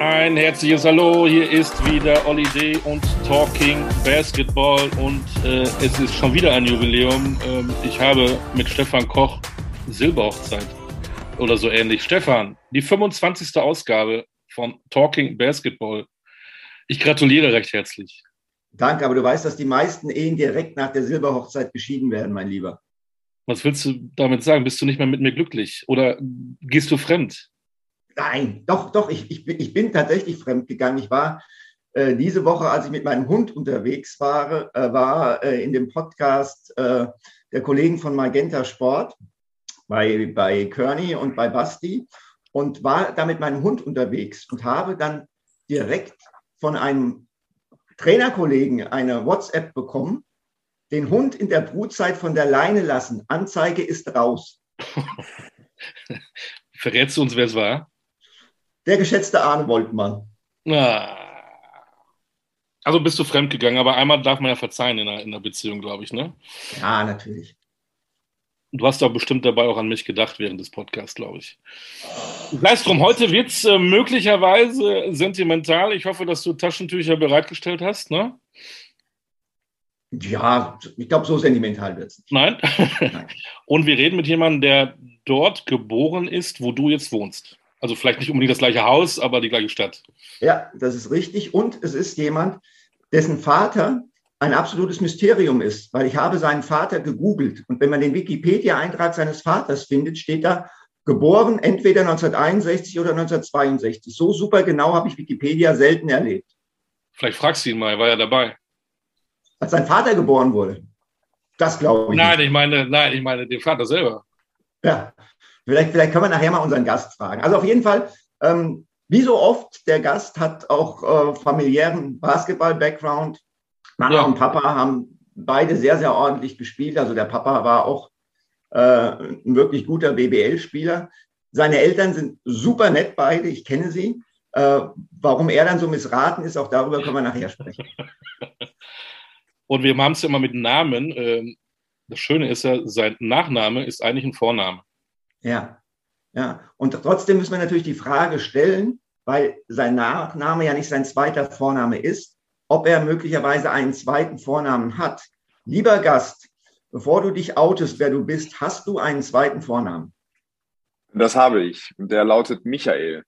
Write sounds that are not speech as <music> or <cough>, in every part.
Ein herzliches Hallo, hier ist wieder Olli D. und Talking Basketball und äh, es ist schon wieder ein Jubiläum. Ähm, ich habe mit Stefan Koch Silberhochzeit oder so ähnlich. Stefan, die 25. Ausgabe von Talking Basketball. Ich gratuliere recht herzlich. Danke, aber du weißt, dass die meisten Ehen direkt nach der Silberhochzeit geschieden werden, mein Lieber. Was willst du damit sagen? Bist du nicht mehr mit mir glücklich oder gehst du fremd? Nein, doch, doch, ich, ich, bin, ich bin tatsächlich fremdgegangen. Ich war äh, diese Woche, als ich mit meinem Hund unterwegs war, äh, war äh, in dem Podcast äh, der Kollegen von Magenta Sport bei, bei Kearney und bei Basti und war da mit meinem Hund unterwegs und habe dann direkt von einem Trainerkollegen eine WhatsApp bekommen, den Hund in der Brutzeit von der Leine lassen. Anzeige ist raus. <laughs> Verrätst du uns, wer es war? Der geschätzte Arne Woltmann. Also bist du fremdgegangen, aber einmal darf man ja verzeihen in einer, in einer Beziehung, glaube ich, ne? Ja, natürlich. Du hast doch bestimmt dabei auch an mich gedacht während des Podcasts, glaube ich. Sei drum, heute wird es äh, möglicherweise sentimental. Ich hoffe, dass du Taschentücher bereitgestellt hast, ne? Ja, ich glaube, so sentimental wird es nicht. Nein? <laughs> Nein. Und wir reden mit jemandem, der dort geboren ist, wo du jetzt wohnst. Also vielleicht nicht unbedingt das gleiche Haus, aber die gleiche Stadt. Ja, das ist richtig. Und es ist jemand, dessen Vater ein absolutes Mysterium ist, weil ich habe seinen Vater gegoogelt. Und wenn man den Wikipedia-Eintrag seines Vaters findet, steht da geboren entweder 1961 oder 1962. So super genau habe ich Wikipedia selten erlebt. Vielleicht fragst du ihn mal, er war ja dabei. Als sein Vater geboren wurde. Das glaube ich. Nein, ich meine, nein, ich meine den Vater selber. Ja, vielleicht, vielleicht können wir nachher mal unseren Gast fragen. Also auf jeden Fall, ähm, wie so oft, der Gast hat auch äh, familiären Basketball-Background. Mama Ja. und Papa haben beide sehr, sehr ordentlich gespielt. Also der Papa war auch äh, ein wirklich guter BBL-Spieler. Seine Eltern sind super nett beide, ich kenne sie. Äh, warum er dann so missraten ist, auch darüber können wir nachher sprechen. <laughs> Und wir haben es ja immer mit Namen. Ähm, Das Schöne ist ja, sein Nachname ist eigentlich ein Vorname. Ja, ja. Und trotzdem müssen wir natürlich die Frage stellen, weil sein Nachname ja nicht sein zweiter Vorname ist, ob er möglicherweise einen zweiten Vornamen hat. Lieber Gast, bevor du dich outest, wer du bist, hast du einen zweiten Vornamen? Das habe ich. Und der lautet Michael.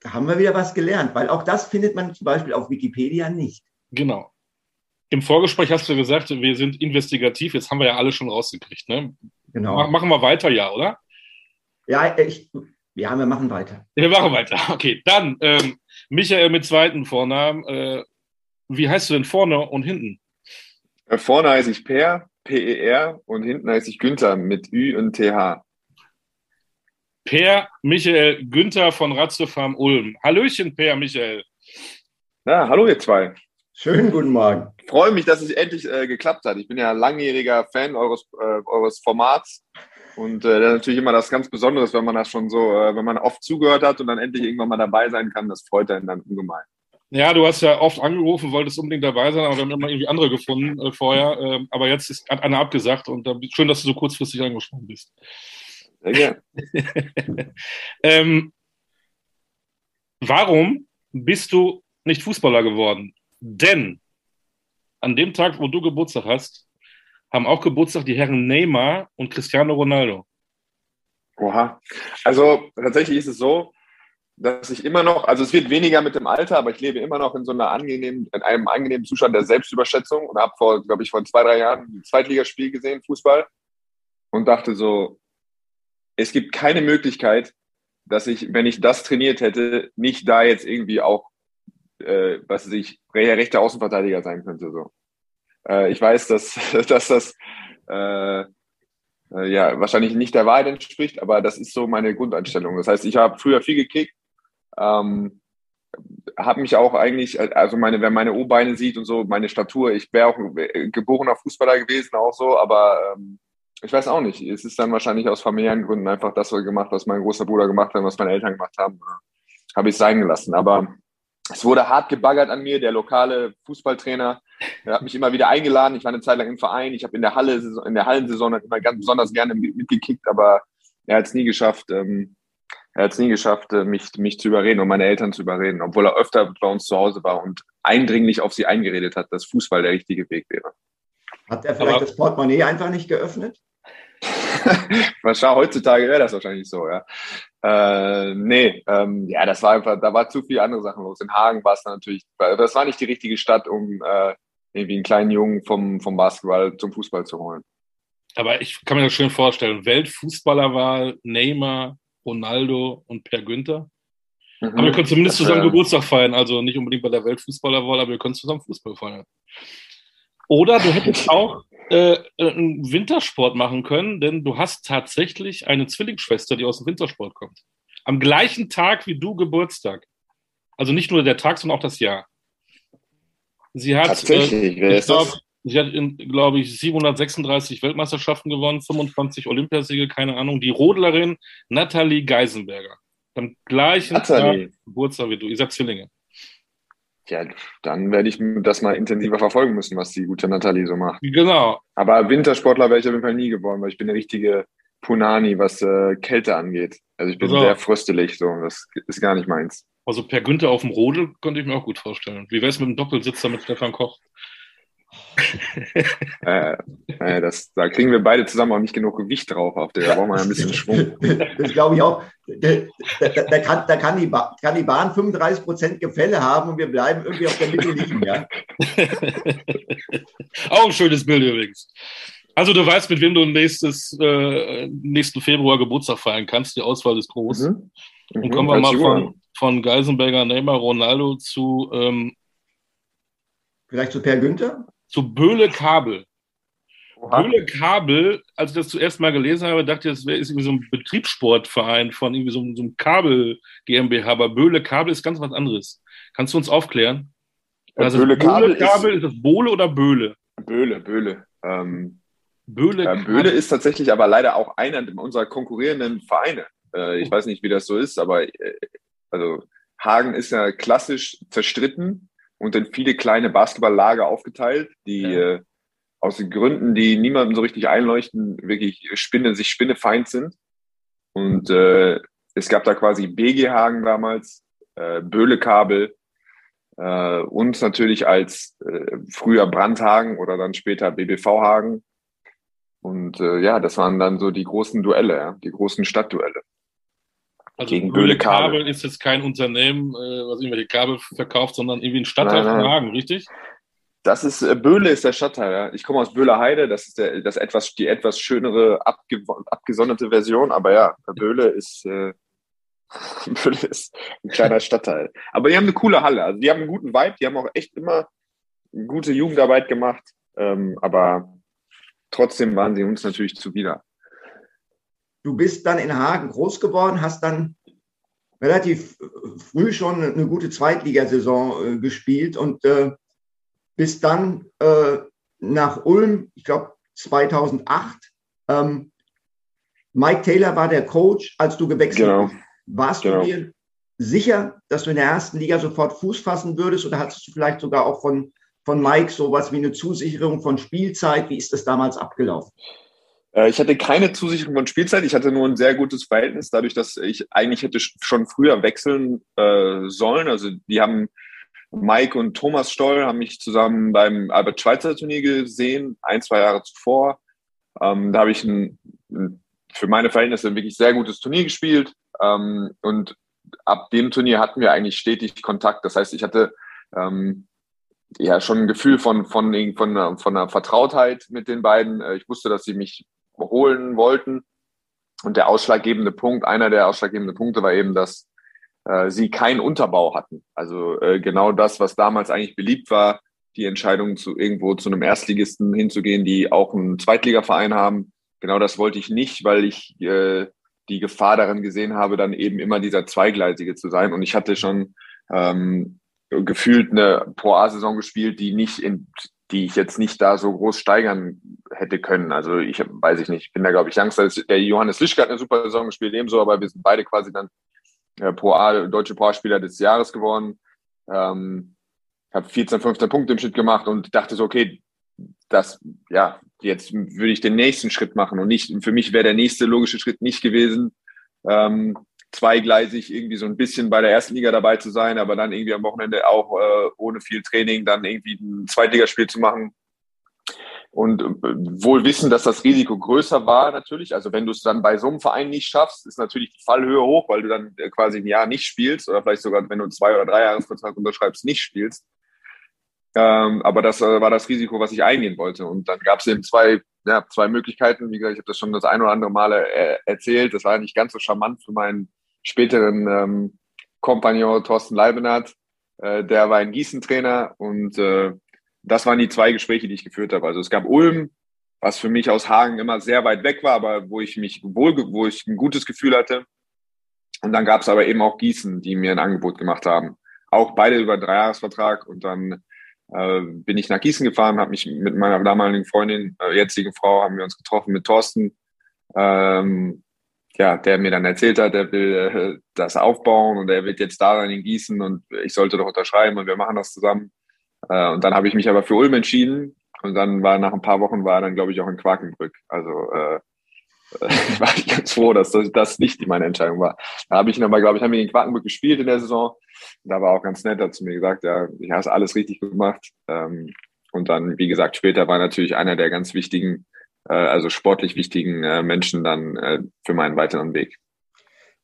Da haben wir wieder was gelernt, weil auch das findet man zum Beispiel auf Wikipedia nicht. Genau. Im Vorgespräch hast du gesagt, wir sind investigativ. Jetzt haben wir ja alle schon rausgekriegt. Ne? Genau. Mach- Machen wir weiter, ja, oder? Ja, ich, ja, wir machen weiter. Wir machen weiter. Okay, dann ähm, Michael mit zweiten Vornamen. Äh, wie heißt du denn vorne und hinten? Äh, Vorne heiße ich Per, P-E-R, und hinten heiße ich Günther mit Ü und TH. Per Michael Günther von Ratiofarm Ulm. Hallöchen, Per Michael. Ja, hallo ihr zwei. Schönen guten Morgen. Ich freue mich, dass es endlich äh, geklappt hat. Ich bin ja langjähriger Fan eures, äh, eures Formats. Und äh, das ist natürlich immer das ganz Besonderes, wenn man das schon so, äh, wenn man oft zugehört hat und dann endlich irgendwann mal dabei sein kann. Das freut einen dann ungemein. Ja, du hast ja oft angerufen, wolltest unbedingt dabei sein, aber wir haben immer irgendwie andere gefunden äh, vorher. Ähm, aber jetzt ist hat einer abgesagt und da, schön, dass du so kurzfristig angesprochen bist. Sehr gerne. <laughs> ähm, warum bist du nicht Fußballer geworden? Denn an dem Tag, wo du Geburtstag hast, haben auch Geburtstag die Herren Neymar und Cristiano Ronaldo. Oha. Also tatsächlich ist es so, dass ich immer noch, also es wird weniger mit dem Alter, aber ich lebe immer noch in so einer angenehmen, in einem angenehmen Zustand der Selbstüberschätzung und habe vor, glaube ich, vor zwei, drei Jahren ein Zweitligaspiel gesehen, Fußball, und dachte so, es gibt keine Möglichkeit, dass ich, wenn ich das trainiert hätte, nicht da jetzt irgendwie auch, äh, was weiß ich, re- rechter Außenverteidiger sein könnte. So. Äh, ich weiß, dass, <laughs> dass das äh, äh, ja wahrscheinlich nicht der Wahrheit entspricht, aber das ist so meine Grundeinstellung. Das heißt, ich habe früher viel gekickt, ähm, habe mich auch eigentlich, also meine, wer meine O-Beine sieht und so, meine Statur, ich wäre auch ein geborener Fußballer gewesen, auch so, aber ähm, ich weiß auch nicht. Es ist dann wahrscheinlich aus familiären Gründen einfach das gemacht, was mein großer Bruder gemacht hat, was meine Eltern gemacht haben. Habe ich sein gelassen. Aber es wurde hart gebaggert an mir. Der lokale Fußballtrainer der hat mich immer wieder eingeladen. Ich war eine Zeit lang im Verein. Ich habe in der Halle, in der Hallensaison immer ganz besonders gerne mitgekickt, aber er hat es nie geschafft. Ähm, er hat es nie geschafft, äh, mich, mich zu überreden und meine Eltern zu überreden, obwohl er öfter bei uns zu Hause war und eindringlich auf sie eingeredet hat, dass Fußball der richtige Weg wäre. Hat er vielleicht aber, das Portemonnaie einfach nicht geöffnet? <laughs> wahrscheinlich heutzutage wäre das wahrscheinlich so, ja. Äh, nee, ähm, ja, das war einfach, da war zu viel andere Sachen los. In Hagen war es natürlich, das war nicht die richtige Stadt, um äh, irgendwie einen kleinen Jungen vom, vom Basketball zum Fußball zu holen. Aber ich kann mir das schön vorstellen. Weltfußballerwahl, Neymar, Ronaldo und Per Günther. Mhm. Aber wir können zumindest zusammen äh, Geburtstag feiern. Also nicht unbedingt bei der Weltfußballerwahl, aber wir können zusammen Fußball feiern. Oder du hättest <laughs> auch äh, einen Wintersport machen können, denn du hast tatsächlich eine Zwillingsschwester, die aus dem Wintersport kommt. Am gleichen Tag wie du Geburtstag. Also nicht nur der Tag, sondern auch das Jahr. Sie hat, Tatsächlich, äh, ich glaube, sie hat, glaube ich, 736 Weltmeisterschaften gewonnen, 25 Olympiasiege, keine Ahnung. Die Rodlerin Nathalie Geisenberger. Am gleichen Nathalie. Tag Geburtstag wie du. Ihr seid Zwillinge. Ja, dann werde ich das mal intensiver verfolgen müssen, was die gute Nathalie so macht. Genau. Aber Wintersportler wäre ich auf jeden Fall nie geworden, weil ich bin der richtige Punani, was äh, Kälte angeht. Also ich bin also, sehr fröstelig, so. Das ist gar nicht meins. Also per Günther auf dem Rodel könnte ich mir auch gut vorstellen. Wie wäre es mit dem Doppelsitzer mit Stefan Koch? Äh, äh, das, da kriegen wir beide zusammen auch nicht genug Gewicht drauf. Auf der, da brauchen wir ein bisschen Schwung. <laughs> Das glaube ich auch. Da, da, da, kann, da kann, die kann die Bahn 35 Prozent Gefälle haben und wir bleiben irgendwie auf der Mitte liegen. Ja? <laughs> auch ein schönes Bild übrigens. Also du weißt, mit wem du nächstes, äh, nächsten Februar Geburtstag feiern kannst. Die Auswahl ist groß. Mhm. Und mhm. kommen wir mal von, von Geisenberger, Neymar, Ronaldo zu ähm, Vielleicht zu Per Günther? Zu Böhle Kabel. Oha. Böhle Kabel, als ich das zuerst mal gelesen habe, dachte ich, das wäre irgendwie so ein Betriebssportverein von irgendwie so, so einem Kabel GmbH, aber Böhle Kabel ist ganz was anderes. Kannst du uns aufklären? Also Böhle Kabel, Kabel ist, ist, das Bohle oder Böhle? Böhle, Böhle. Ähm, Böhle, äh, Böhle ist tatsächlich aber leider auch einer unserer konkurrierenden Vereine. Äh, ich weiß nicht, wie das so ist, aber äh, also Hagen ist ja klassisch zerstritten und in viele kleine Basketballlager aufgeteilt, die ja. äh, aus den Gründen, die niemandem so richtig einleuchten, wirklich Spinne, sich Spinnefeind sind. Und äh, es gab da quasi BG Hagen damals, äh, Böhlekabel äh, und natürlich als äh, früher Brandhagen oder dann später BBV Hagen. Und äh, ja, das waren dann so die großen Duelle, ja, die großen Stadtduelle. Also gegen Böhle Kabel. Kabel ist jetzt kein Unternehmen, äh, was irgendwelche Kabel verkauft, sondern irgendwie ein Stadtteil von Hagen, richtig? Das ist äh, Böhle ist der Stadtteil. Ja. Ich komme aus Böhlerheide, das ist der, das etwas die etwas schönere abge, abgesonderte Version, aber ja, Böhle ist äh, <laughs> Böhle ist ein kleiner Stadtteil. Aber die haben eine coole Halle, also die haben einen guten Vibe, die haben auch echt immer gute Jugendarbeit gemacht, ähm, aber trotzdem waren sie uns natürlich zuwider. Du bist dann in Hagen groß geworden, hast dann relativ früh schon eine gute Zweitligasaison äh, gespielt und äh, bist dann äh, nach Ulm, ich glaube 2008. Ähm, Mike Taylor war der Coach, als du gewechselt genau. bist. Warst genau. du dir sicher, dass du in der ersten Liga sofort Fuß fassen würdest oder hattest du vielleicht sogar auch von, von Mike sowas wie eine Zusicherung von Spielzeit? Wie ist das damals abgelaufen? Äh, ich hatte keine Zusicherung von Spielzeit. Ich hatte nur ein sehr gutes Verhältnis, dadurch, dass ich eigentlich hätte schon früher wechseln äh, sollen. Also die haben Mike und Thomas Stoll haben mich zusammen beim Albert Schweitzer Turnier gesehen, ein, zwei Jahre zuvor. Ähm, da habe ich ein, für meine Verhältnisse ein wirklich sehr gutes Turnier gespielt. Ähm, und ab dem Turnier hatten wir eigentlich stetig Kontakt. Das heißt, ich hatte ähm, ja schon ein Gefühl von, von, von, von einer Vertrautheit mit den beiden. Äh, ich wusste, dass sie mich holen wollten. Und der ausschlaggebende Punkt, einer der ausschlaggebenden Punkte war eben, dass äh, sie keinen Unterbau hatten. Also äh, genau das, was damals eigentlich beliebt war, die Entscheidung zu irgendwo zu einem Erstligisten hinzugehen, die auch einen Zweitligaverein haben. Genau das wollte ich nicht, weil ich äh, die Gefahr darin gesehen habe, dann eben immer dieser Zweigleisige zu sein. Und ich hatte schon ähm, gefühlt eine Pro A-Saison gespielt, die nicht in, die ich jetzt nicht da so groß steigern hätte können. Also ich weiß ich nicht, ich bin da glaube ich Youngster. Der Johannes Lischke hat eine super Saison gespielt, ebenso, aber wir sind beide quasi dann äh, Pro A, deutsche Pro A-Spieler des Jahres geworden. Ähm, habe 14, 15 Punkte im Schnitt gemacht und dachte so, okay, das, ja, jetzt würde ich den nächsten Schritt machen und nicht, für mich wäre der nächste logische Schritt nicht gewesen, ähm, zweigleisig irgendwie so ein bisschen bei der ersten Liga dabei zu sein, aber dann irgendwie am Wochenende auch äh, ohne viel Training dann irgendwie ein Zweitligaspiel zu machen. Und äh, wohl wissen, dass das Risiko größer war natürlich. Also wenn du es dann bei so einem Verein nicht schaffst, ist natürlich die Fallhöhe hoch, weil du dann äh, quasi ein Jahr nicht spielst oder vielleicht sogar, wenn du zwei oder drei Jahresvertrag unterschreibst, nicht spielst. Ähm, aber das äh, war das Risiko, was ich eingehen wollte. Und dann gab es eben zwei, ja, zwei Möglichkeiten. Wie gesagt, ich habe das schon das ein oder andere Male äh, erzählt. Das war nicht ganz so charmant für meinen späteren ähm, Kompagnon Thorsten Leibenhardt. Äh, der war ein Gießen-Trainer und äh, das waren die zwei Gespräche, die ich geführt habe. Also es gab Ulm, was für mich aus Hagen immer sehr weit weg war, aber wo ich mich wohl, wo ich ein gutes Gefühl hatte. Und dann gab es aber eben auch Gießen, die mir ein Angebot gemacht haben. Auch beide über einen Dreijahresvertrag. Und dann äh, bin ich nach Gießen gefahren, habe mich mit meiner damaligen Freundin, äh, jetzigen Frau, haben wir uns getroffen mit Thorsten. Ähm, ja, der mir dann erzählt hat, er will äh, das aufbauen und er wird jetzt da dann in Gießen und ich sollte doch unterschreiben und wir machen das zusammen. Äh, und dann habe ich mich aber für Ulm entschieden und dann war nach ein paar Wochen war er dann, glaube ich, auch in Quakenbrück. Also äh, <laughs> ich war nicht ganz froh, dass das, das nicht meine Entscheidung war. Da habe ich aber, glaube ich, haben wir in Quakenbrück gespielt in der Saison. Da war auch ganz nett, hat zu mir gesagt, ja, ich hast alles richtig gemacht. Ähm, und dann, wie gesagt, später war natürlich einer der ganz wichtigen äh, also sportlich wichtigen äh, Menschen dann äh, für meinen weiteren Weg.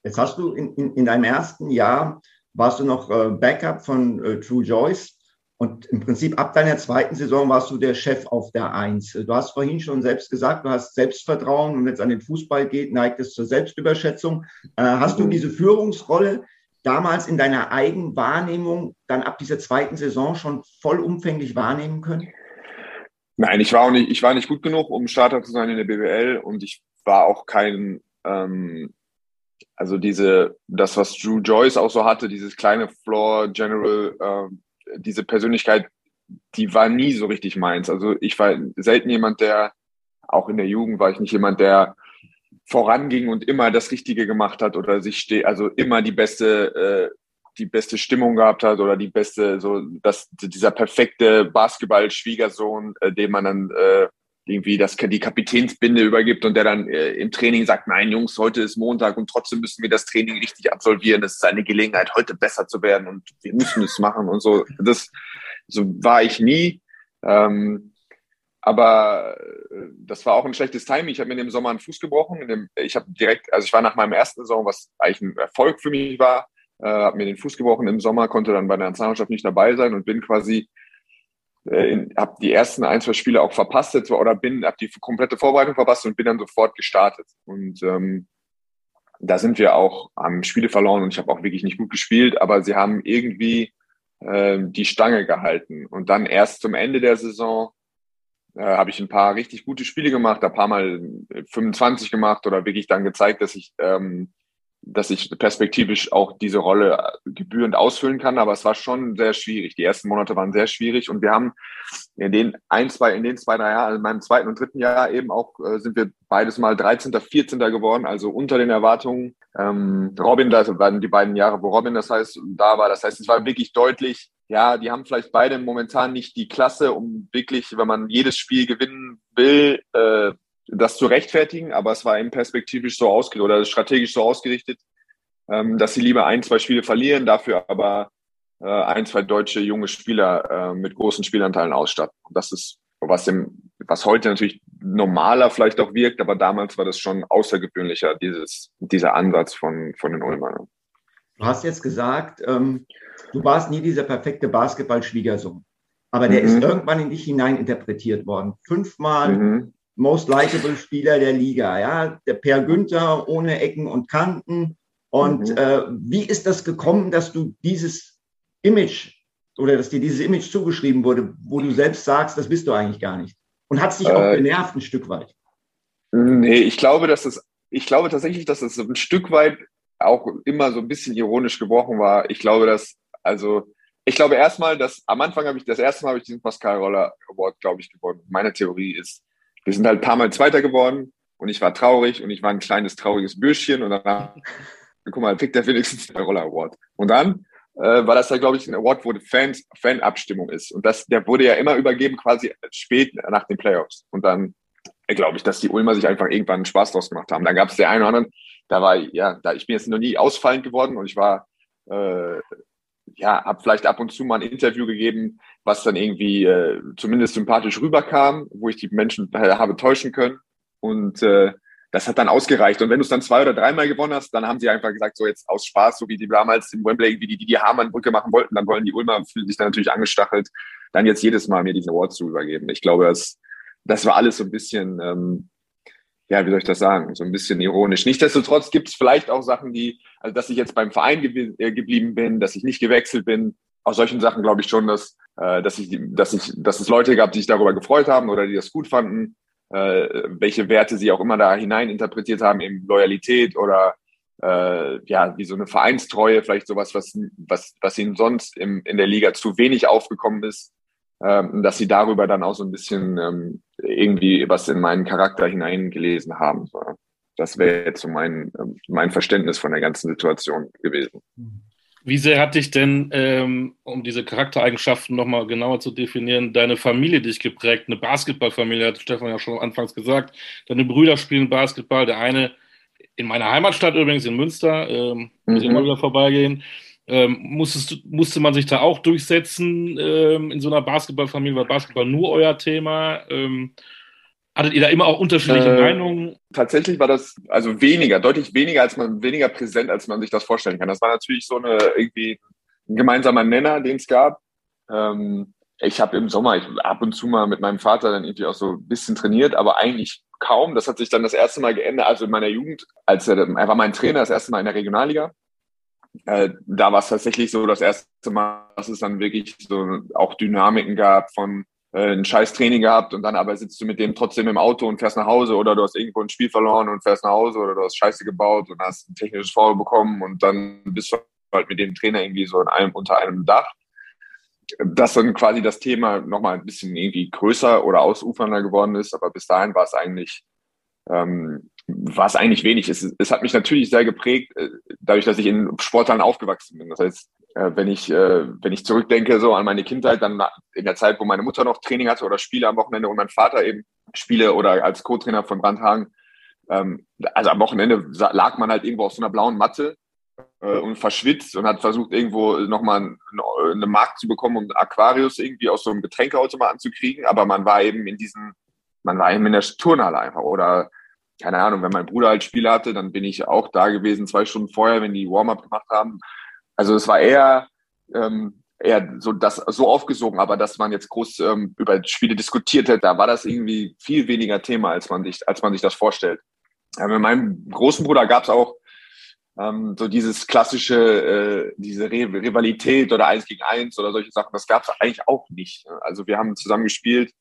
Jetzt hast du in, in, in deinem ersten Jahr, warst du noch Backup von True Joyce und im Prinzip ab deiner zweiten Saison warst du der Chef auf der Eins. Du hast vorhin schon selbst gesagt, du hast Selbstvertrauen und wenn es an den Fußball geht, neigt es zur Selbstüberschätzung. Hast du mhm. diese Führungsrolle damals in deiner Eigenwahrnehmung dann ab dieser zweiten Saison schon vollumfänglich wahrnehmen können? Nein, ich war auch nicht, ich war nicht gut genug, um Starter zu sein in der BWL und ich war auch kein, ähm, also diese, das, was Drew Joyce auch so hatte, dieses kleine Floor General, äh, diese Persönlichkeit, die war nie so richtig meins. Also ich war selten jemand, der, auch in der Jugend war ich nicht jemand, der voranging und immer das Richtige gemacht hat oder sich steht, also immer die beste äh, die beste Stimmung gehabt hat oder die beste, so dass dieser perfekte Basketball-Schwiegersohn, äh, dem man dann äh, irgendwie das, die Kapitänsbinde übergibt und der dann äh, im Training sagt, nein Jungs, heute ist Montag und trotzdem müssen wir das Training richtig absolvieren. Es ist eine Gelegenheit, heute besser zu werden und wir müssen es machen und so. Das so war ich nie. Ähm, aber äh, das war auch ein schlechtes Timing. Ich habe mir in dem Sommer einen Fuß gebrochen. Dem, ich habe direkt, also ich war nach meinem ersten Saison, was eigentlich ein Erfolg für mich war, äh, habe mir den Fuß gebrochen im Sommer, konnte dann bei der Nationalmannschaft nicht dabei sein und bin quasi äh, habe die ersten ein, zwei Spiele auch verpasst jetzt, oder bin, habe die komplette Vorbereitung verpasst und bin dann sofort gestartet. Und ähm, da sind wir auch, haben Spiele verloren und ich habe auch wirklich nicht gut gespielt, aber sie haben irgendwie äh, die Stange gehalten. Und dann erst zum Ende der Saison äh, habe ich ein paar richtig gute Spiele gemacht, ein paar Mal 25 gemacht oder wirklich dann gezeigt, dass ich ähm, dass ich perspektivisch auch diese Rolle gebührend ausfüllen kann, aber es war schon sehr schwierig. Die ersten Monate waren sehr schwierig und wir haben in den ein, zwei, in den zwei, drei Jahren, also in meinem zweiten und dritten Jahr eben auch, äh, sind wir beides mal 13., 14. geworden, also unter den Erwartungen. Ähm, Robin, das waren die beiden Jahre, wo Robin das heißt, da war. Das heißt, es war wirklich deutlich, ja, die haben vielleicht beide momentan nicht die Klasse, um wirklich, wenn man jedes Spiel gewinnen will, äh, das zu rechtfertigen, aber es war eben perspektivisch so ausgerichtet oder strategisch so ausgerichtet, ähm, dass sie lieber ein, zwei Spiele verlieren, dafür aber äh, ein, zwei deutsche junge Spieler äh, mit großen Spielanteilen ausstatten. Und das ist, was, im, was heute natürlich normaler vielleicht auch wirkt, aber damals war das schon außergewöhnlicher, dieses, dieser Ansatz von, von den Ulmern. Du hast jetzt gesagt, ähm, du warst nie dieser perfekte Basketball-Schwiegersohn. Aber der mhm. ist irgendwann in dich hinein interpretiert worden. Fünfmal mhm. Most Likeable Spieler der Liga, ja, der Per Günther ohne Ecken und Kanten. Und mhm. äh, wie ist das gekommen, dass du dieses Image oder dass dir dieses Image zugeschrieben wurde, wo du selbst sagst, das bist du eigentlich gar nicht? Und hat es dich äh, auch genervt ein Stück weit? Nee, ich glaube, dass es, ich glaube tatsächlich, dass es ein Stück weit auch immer so ein bisschen ironisch gebrochen war. Ich glaube, dass Also ich glaube erstmal, dass am Anfang habe ich das erste Mal habe ich diesen Pascal Roller Award, glaube ich, gewonnen. Meine Theorie ist, wir sind halt ein paar Mal Zweiter geworden und ich war traurig und ich war ein kleines trauriges Bürschchen und dann, <laughs> guck mal, kriegt der wenigstens den Roller Award. Und dann äh, war das ja, glaube ich, ein Award, wo Fans, Fanabstimmung ist. Und das, der wurde ja immer übergeben, quasi spät nach den Playoffs. Und dann äh, glaube ich, dass die Ulmer sich einfach irgendwann einen Spaß draus gemacht haben. Dann gab es der eine oder andere, da war, ja, da, ich bin jetzt noch nie ausfallend geworden und ich war äh, ja, habe vielleicht ab und zu mal ein Interview gegeben, was dann irgendwie äh, zumindest sympathisch rüberkam, wo ich die Menschen äh, habe täuschen können. Und äh, das hat dann ausgereicht. Und wenn du es dann zwei oder dreimal gewonnen hast, dann haben sie einfach gesagt, so jetzt aus Spaß, so wie die damals im Wembley, wie die die, die Hamann-Brücke machen wollten, dann wollen die Ulmer, fühlen sich dann natürlich angestachelt, dann jetzt jedes Mal mir diesen Award zu übergeben. Ich glaube, das, das war alles so ein bisschen ähm, ja, wie soll ich das sagen, so ein bisschen ironisch. Nichtsdestotrotz gibt es vielleicht auch Sachen, die, also dass ich jetzt beim Verein ge äh, geblieben bin, dass ich nicht gewechselt bin. Aus solchen Sachen glaube ich schon, dass, äh, dass, ich, dass, ich, dass es Leute gab, die sich darüber gefreut haben oder die das gut fanden, äh, welche Werte sie auch immer da hinein interpretiert haben, eben Loyalität oder äh, ja, wie so eine Vereinstreue, vielleicht sowas, was, was, was ihnen sonst im, in der Liga zu wenig aufgekommen ist ähm, dass sie darüber dann auch so ein bisschen ähm, irgendwie was in meinen Charakter hineingelesen haben. So. Das wäre jetzt so mein, ähm, mein Verständnis von der ganzen Situation gewesen. Wie sehr hat dich denn, ähm, um diese Charaktereigenschaften nochmal genauer zu definieren, deine Familie dich geprägt? Eine Basketballfamilie, hat Stefan ja schon anfangs gesagt. Deine Brüder spielen Basketball. Der eine in meiner Heimatstadt übrigens, in Münster, ähm, muss mhm. immer wieder vorbeigehen. Ähm, musstest, musste man sich da auch durchsetzen ähm, in so einer Basketballfamilie? War Basketball nur euer Thema? Ähm, hattet ihr da immer auch unterschiedliche äh, Meinungen? Tatsächlich war das also weniger, deutlich weniger als man, weniger präsent, als man sich das vorstellen kann. Das war natürlich so eine irgendwie ein gemeinsamer Nenner, den es gab. Ähm, ich habe im Sommer ich, ab und zu mal mit meinem Vater dann irgendwie auch so ein bisschen trainiert, aber eigentlich kaum. Das hat sich dann das erste Mal geändert, also in meiner Jugend, als er, er war mein Trainer das erste Mal in der Regionalliga äh, da war es tatsächlich so das erste Mal, dass es dann wirklich so auch Dynamiken gab von äh, ein scheiß Training gehabt und dann aber sitzt du mit dem trotzdem im Auto und fährst nach Hause oder du hast irgendwo ein Spiel verloren und fährst nach Hause oder du hast Scheiße gebaut und hast ein technisches Foul bekommen und dann bist du halt mit dem Trainer irgendwie so in einem, unter einem Dach. Dass dann quasi das Thema nochmal ein bisschen irgendwie größer oder ausufernder geworden ist, aber bis dahin war es eigentlich ähm, war es eigentlich wenig. Es, es hat mich natürlich sehr geprägt, äh, dadurch, dass ich in Sporthallen aufgewachsen bin. Das heißt, äh, wenn ich, äh, wenn ich zurückdenke so an meine Kindheit, dann in der Zeit, wo meine Mutter noch Training hatte oder Spiele am Wochenende und mein Vater eben Spiele oder als Co-Trainer von Brandhagen, ähm, also am Wochenende lag man halt irgendwo auf so einer blauen Matte und verschwitzt und hat versucht, irgendwo nochmal eine Markt zu bekommen, um Aquarius irgendwie aus so einem Getränkeautomaten zu kriegen. Aber man war eben in diesen, man war eben in der Turnhalle einfach oder keine Ahnung, wenn mein Bruder halt Spiele hatte, dann bin ich auch da gewesen, zwei Stunden vorher, wenn die Warm-up gemacht haben. Also es war eher, ähm, eher so das so aufgesogen, aber dass man jetzt groß ähm, über Spiele diskutiert hat, da war das irgendwie viel weniger Thema, als man sich, als man sich das vorstellt. Ja, mit meinem großen Bruder gab es auch ähm, so dieses klassische, äh, diese Rivalität oder eins gegen eins oder solche Sachen, das gab es eigentlich auch nicht. Also wir haben zusammen gespielt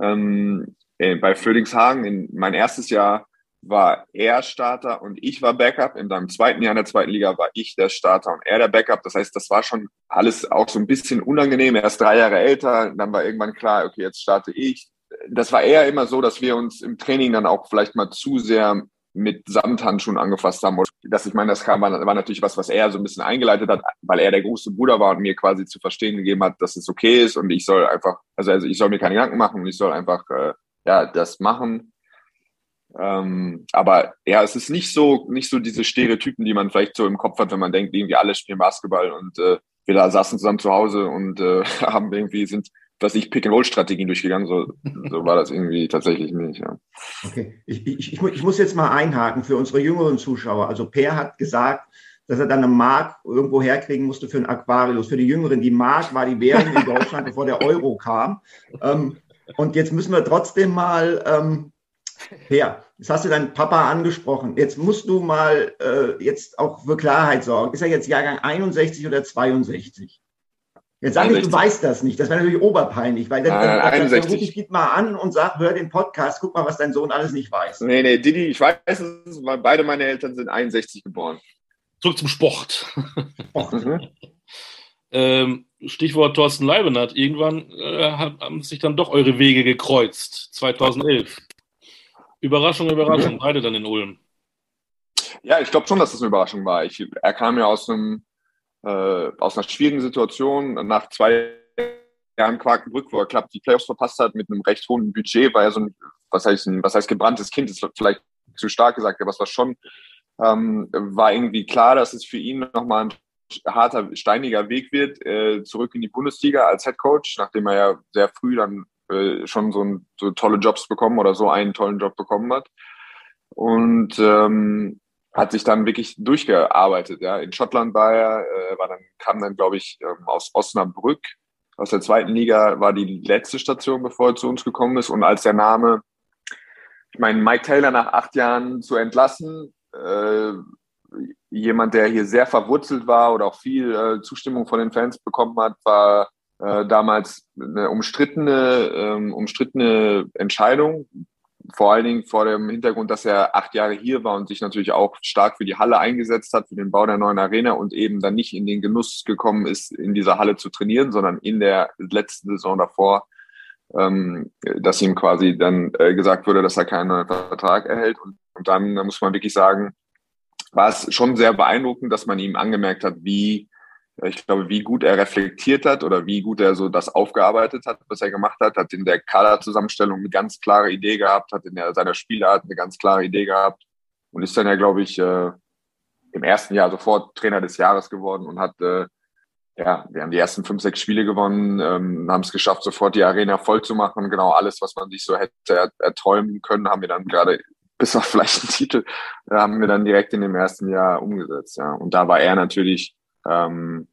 ähm, äh, bei Fröhlingshagen in mein erstes Jahr war er Starter und ich war Backup. In seinem zweiten Jahr in der zweiten Liga war ich der Starter und er der Backup. Das heißt, das war schon alles auch so ein bisschen unangenehm. Er ist drei Jahre älter. Dann war irgendwann klar, okay, jetzt starte ich. Das war eher immer so, dass wir uns im Training dann auch vielleicht mal zu sehr mit Samthandschuhen angefasst haben. Das, ich meine, das kam, war natürlich was, was er so ein bisschen eingeleitet hat, weil er der große Bruder war und mir quasi zu verstehen gegeben hat, dass es okay ist und ich soll einfach, also, also ich soll mir keine Gedanken machen und ich soll einfach äh, ja das machen ähm, aber ja, es ist nicht so, nicht so diese Stereotypen, die man vielleicht so im Kopf hat, wenn man denkt, irgendwie alle spielen Basketball und äh, wir da saßen zusammen zu Hause und äh, <laughs> haben irgendwie sind, was ich Pick-and-Roll-Strategien durchgegangen. So, so war das irgendwie tatsächlich nicht. Ja. Okay, ich, ich, ich muss jetzt mal einhaken für unsere jüngeren Zuschauer. Also Per hat gesagt, dass er dann eine Mark irgendwo herkriegen musste für ein Aquarius. Für die Jüngeren, die Mark war die Währung in Deutschland, <laughs> bevor der Euro kam. Ähm, und jetzt müssen wir trotzdem mal ähm, ja, jetzt hast du deinen Papa angesprochen. Jetzt musst du mal äh, jetzt auch für Klarheit sorgen. Ist er jetzt Jahrgang 61 oder 62? Jetzt sag ich, du weißt das nicht. Das wäre natürlich oberpeinlich, weil dann, dann, dann, dann rufe ich mal an und sag, hör den Podcast, guck mal, was dein Sohn alles nicht weiß. Nee, nee, Didi, ich weiß es, weil beide meine Eltern sind 61 geboren. Zurück zum Sport. Sport. <laughs> Mhm. Ähm, Stichwort Thorsten Leibenhardt. Irgendwann äh, haben sich dann doch eure Wege gekreuzt, 2011. Überraschung, Überraschung, beide dann in Ulm. Ja, ich glaube schon, dass das eine Überraschung war. Ich, er kam ja aus, einem, äh, aus einer schwierigen Situation. Nach zwei Jahren Quakenbrück, wo er klappt die Playoffs verpasst hat, mit einem recht hohen Budget, war er so ein, was heißt, ein, was heißt gebranntes Kind, ist vielleicht zu stark gesagt, aber es war schon, ähm, war irgendwie klar, dass es für ihn nochmal ein harter, steiniger Weg wird, äh, zurück in die Bundesliga als Head Coach, nachdem er ja sehr früh dann äh, schon so, ein, so tolle Jobs bekommen oder so einen tollen Job bekommen hat. Und ähm, hat sich dann wirklich durchgearbeitet. Ja. In Schottland war er, äh, war dann, kam dann, glaube ich, ähm, aus Osnabrück, aus der zweiten Liga, war die letzte Station, bevor er zu uns gekommen ist. Und als der Name, ich meine, Mike Taylor nach acht Jahren zu entlassen, äh, jemand, der hier sehr verwurzelt war oder auch viel äh, Zustimmung von den Fans bekommen hat, war äh, damals eine umstrittene, ähm, umstrittene Entscheidung, vor allen Dingen vor dem Hintergrund, dass er acht Jahre hier war und sich natürlich auch stark für die Halle eingesetzt hat, für den Bau der neuen Arena und eben dann nicht in den Genuss gekommen ist, in dieser Halle zu trainieren, sondern in der letzten Saison davor, ähm, dass ihm quasi dann äh, gesagt wurde, dass er keinen neuen Vertrag erhält. Und, und dann muss man wirklich sagen, war es schon sehr beeindruckend, dass man ihm angemerkt hat, wie ich glaube, wie gut er reflektiert hat oder wie gut er so das aufgearbeitet hat, was er gemacht hat, hat in der Kaderzusammenstellung eine ganz klare Idee gehabt, hat in der, seiner Spielart eine ganz klare Idee gehabt und ist dann ja, glaube ich, äh, im ersten Jahr sofort Trainer des Jahres geworden und hat, äh, ja, wir haben die ersten fünf, sechs Spiele gewonnen, ähm, haben es geschafft, sofort die Arena voll zu machen. Genau alles, was man sich so hätte erträumen können, haben wir dann gerade <laughs> bis auf vielleicht einen Titel, haben wir dann direkt in dem ersten Jahr umgesetzt. Ja. Und da war er natürlich ähm,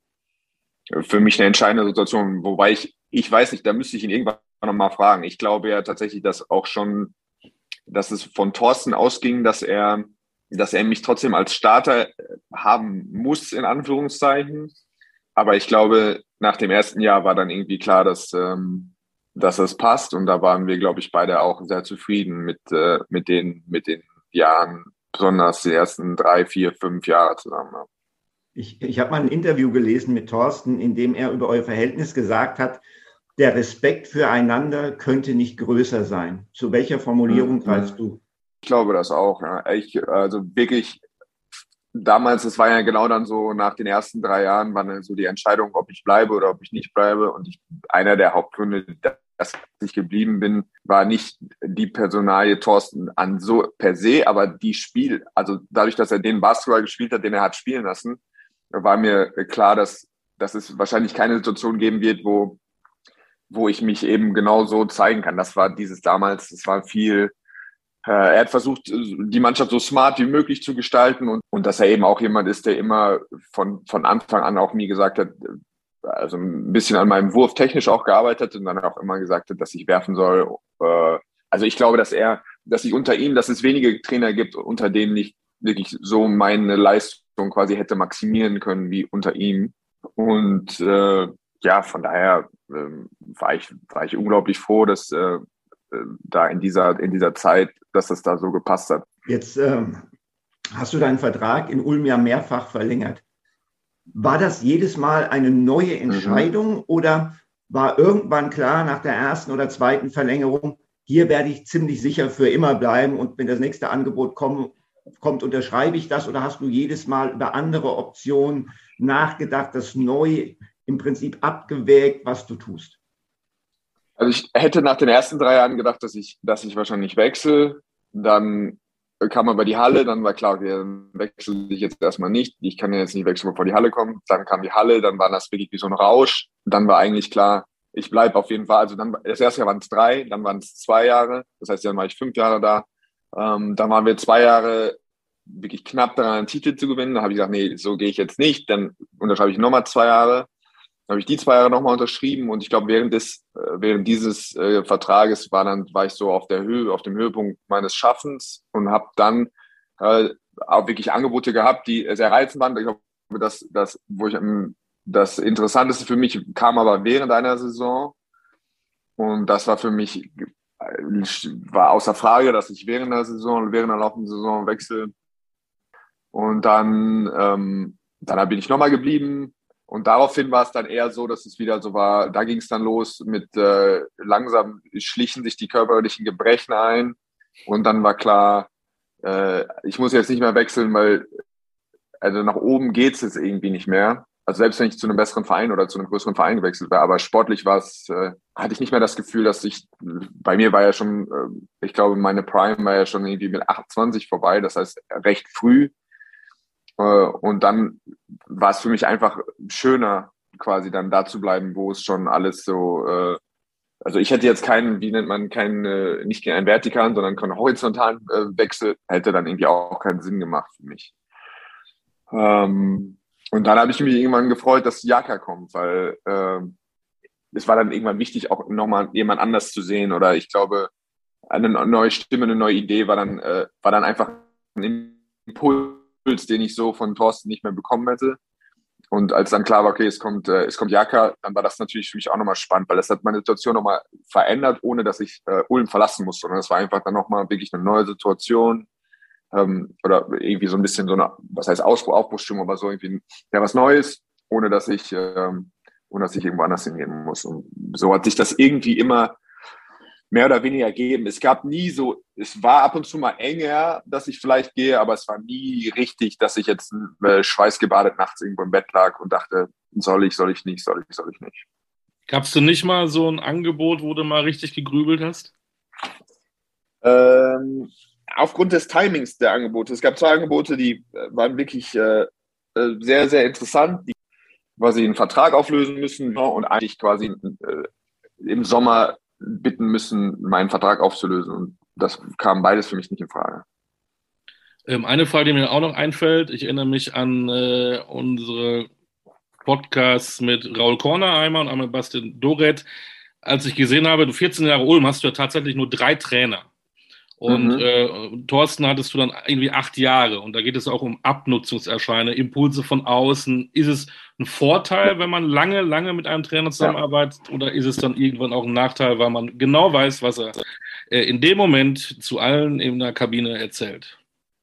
für mich eine entscheidende Situation. Wobei ich, ich weiß nicht, da müsste ich ihn irgendwann nochmal fragen. Ich glaube ja tatsächlich, dass auch schon, dass es von Thorsten ausging, dass er, dass er mich trotzdem als Starter haben muss, in Anführungszeichen. Aber ich glaube, nach dem ersten Jahr war dann irgendwie klar, dass, ähm, dass es passt. Und da waren wir, glaube ich, beide auch sehr zufrieden mit, äh, mit, den, mit den Jahren, besonders die ersten drei, vier, fünf Jahre zusammen. Ich, ich habe mal ein Interview gelesen mit Thorsten, in dem er über euer Verhältnis gesagt hat, der Respekt füreinander könnte nicht größer sein. Zu welcher Formulierung mhm. greifst du? Ich glaube das auch. Ja. Ich, also wirklich, damals, es war ja genau dann so, nach den ersten drei Jahren war dann so die Entscheidung, ob ich bleibe oder ob ich nicht bleibe. Und ich, einer der Hauptgründe, dass ich geblieben bin, war nicht die Personalie Thorsten an so per se, aber die Spiel, also dadurch, dass er den Basketball gespielt hat, den er hat spielen lassen, war mir klar, dass, dass es wahrscheinlich keine Situation geben wird, wo, wo ich mich eben genau so zeigen kann. Das war dieses damals, es war viel, äh, er hat versucht, die Mannschaft so smart wie möglich zu gestalten und, und dass er eben auch jemand ist, der immer von, von Anfang an auch mir gesagt hat, also ein bisschen an meinem Wurf technisch auch gearbeitet und dann auch immer gesagt hat, dass ich werfen soll. Äh, also ich glaube, dass er, dass ich unter ihm, dass es wenige Trainer gibt, unter denen ich wirklich so meine Leistung quasi hätte maximieren können wie unter ihm. Und äh, ja, von daher äh, war, ich, war ich unglaublich froh, dass äh, äh, da in dieser, in dieser Zeit, dass das da so gepasst hat. Jetzt ähm, hast du deinen Vertrag in Ulm ja mehrfach verlängert. War das jedes Mal eine neue mhm. Entscheidung mhm. oder war irgendwann klar nach der ersten oder zweiten Verlängerung, hier werde ich ziemlich sicher für immer bleiben und wenn das nächste Angebot kommt, kommt, unterschreibe ich das oder hast du jedes Mal über andere Optionen nachgedacht, das neu im Prinzip abgewägt, was du tust? Also ich hätte nach den ersten drei Jahren gedacht, dass ich, dass ich wahrscheinlich wechsle. Dann kam aber die Halle, dann war klar, okay, dann wechsle ich jetzt erstmal nicht. Ich kann ja jetzt nicht wechseln, bevor die Halle kommt. Dann kam die Halle, dann war das wirklich wie so ein Rausch. Dann war eigentlich klar, ich bleibe auf jeden Fall. Also dann das erste Jahr waren es drei, dann waren es zwei Jahre. Das heißt, dann war ich fünf Jahre da. Ähm, dann waren wir zwei Jahre wirklich knapp daran, einen Titel zu gewinnen. Da habe ich gesagt, nee, so gehe ich jetzt nicht. Dann unterschreibe ich nochmal zwei Jahre. Dann habe ich die zwei Jahre nochmal unterschrieben und ich glaube, während des, äh, während dieses äh, Vertrages war dann, war ich so auf der Höhe, auf dem Höhepunkt meines Schaffens und habe dann äh, auch wirklich Angebote gehabt, die sehr reizend waren. Ich glaube, das, das, wo ich das Interessanteste für mich kam aber während einer Saison. Und das war für mich war außer Frage, dass ich während der Saison, während der laufenden Saison wechsle. Und dann, ähm, dann bin ich nochmal geblieben Und daraufhin war es dann eher so, dass es wieder so war, da ging es dann los mit äh, langsam schlichen sich die körperlichen Gebrechen ein. Und dann war klar, äh, ich muss jetzt nicht mehr wechseln, weil also nach oben geht es jetzt irgendwie nicht mehr. Also selbst wenn ich zu einem besseren Verein oder zu einem größeren Verein gewechselt wäre, aber sportlich war es, äh, hatte ich nicht mehr das Gefühl, dass ich, bei mir war ja schon, äh, ich glaube, meine Prime war ja schon irgendwie mit 28 vorbei, das heißt recht früh. Äh, und dann war es für mich einfach schöner, quasi dann da zu bleiben, wo es schon alles so, äh, also ich hätte jetzt keinen, wie nennt man, keinen, äh, nicht einen vertikalen, sondern keinen horizontalen Wechsel, hätte dann irgendwie auch keinen Sinn gemacht für mich. Ähm, und dann habe ich mich irgendwann gefreut, dass Jaka kommt, weil äh, es war dann irgendwann wichtig, auch nochmal jemand anders zu sehen. Oder ich glaube, eine neue Stimme, eine neue Idee war dann, äh, war dann einfach ein Impuls den ich so von Thorsten nicht mehr bekommen hätte. Und als dann klar war, okay, es kommt, äh, es kommt Jaka, dann war das natürlich für mich auch nochmal spannend, weil das hat meine Situation nochmal verändert, ohne dass ich äh, Ulm verlassen musste. Und das war einfach dann nochmal wirklich eine neue Situation. Ähm, oder irgendwie so ein bisschen so eine, was heißt Ausbruch, Aufbruchsstimmung, aber so irgendwie ja was Neues, ohne dass ich, ähm, ohne dass ich irgendwo anders hingehen muss. Und so hat sich das irgendwie immer mehr oder weniger geben. Es gab nie so, es war ab und zu mal enger, dass ich vielleicht gehe, aber es war nie richtig, dass ich jetzt äh, schweißgebadet nachts irgendwo im Bett lag und dachte, soll ich, soll ich nicht, soll ich, soll ich nicht. Gabst du nicht mal so ein Angebot, wo du mal richtig gegrübelt hast? Ähm, aufgrund des Timings der Angebote. Es gab zwei Angebote, die äh, waren wirklich äh, äh, sehr, sehr interessant, die quasi einen Vertrag auflösen müssen und eigentlich quasi äh, im Sommer bitten müssen, meinen Vertrag aufzulösen. Und das kam beides für mich nicht in Frage. Ähm, eine Frage, die mir auch noch einfällt, ich erinnere mich an äh, unsere Podcasts mit Raul Korner einmal und einmal Bastian Doret. Als ich gesehen habe, du 14 Jahre Ulm, hast du ja tatsächlich nur drei Trainer. Und mhm. äh, Thorsten hattest du dann irgendwie acht Jahre. Und da geht es auch um Abnutzungserscheinungen, Impulse von außen. Ist es ein Vorteil, wenn man lange, lange mit einem Trainer zusammenarbeitet? Ja. Oder ist es dann irgendwann auch ein Nachteil, weil man genau weiß, was er äh, in dem Moment zu allen in der Kabine erzählt?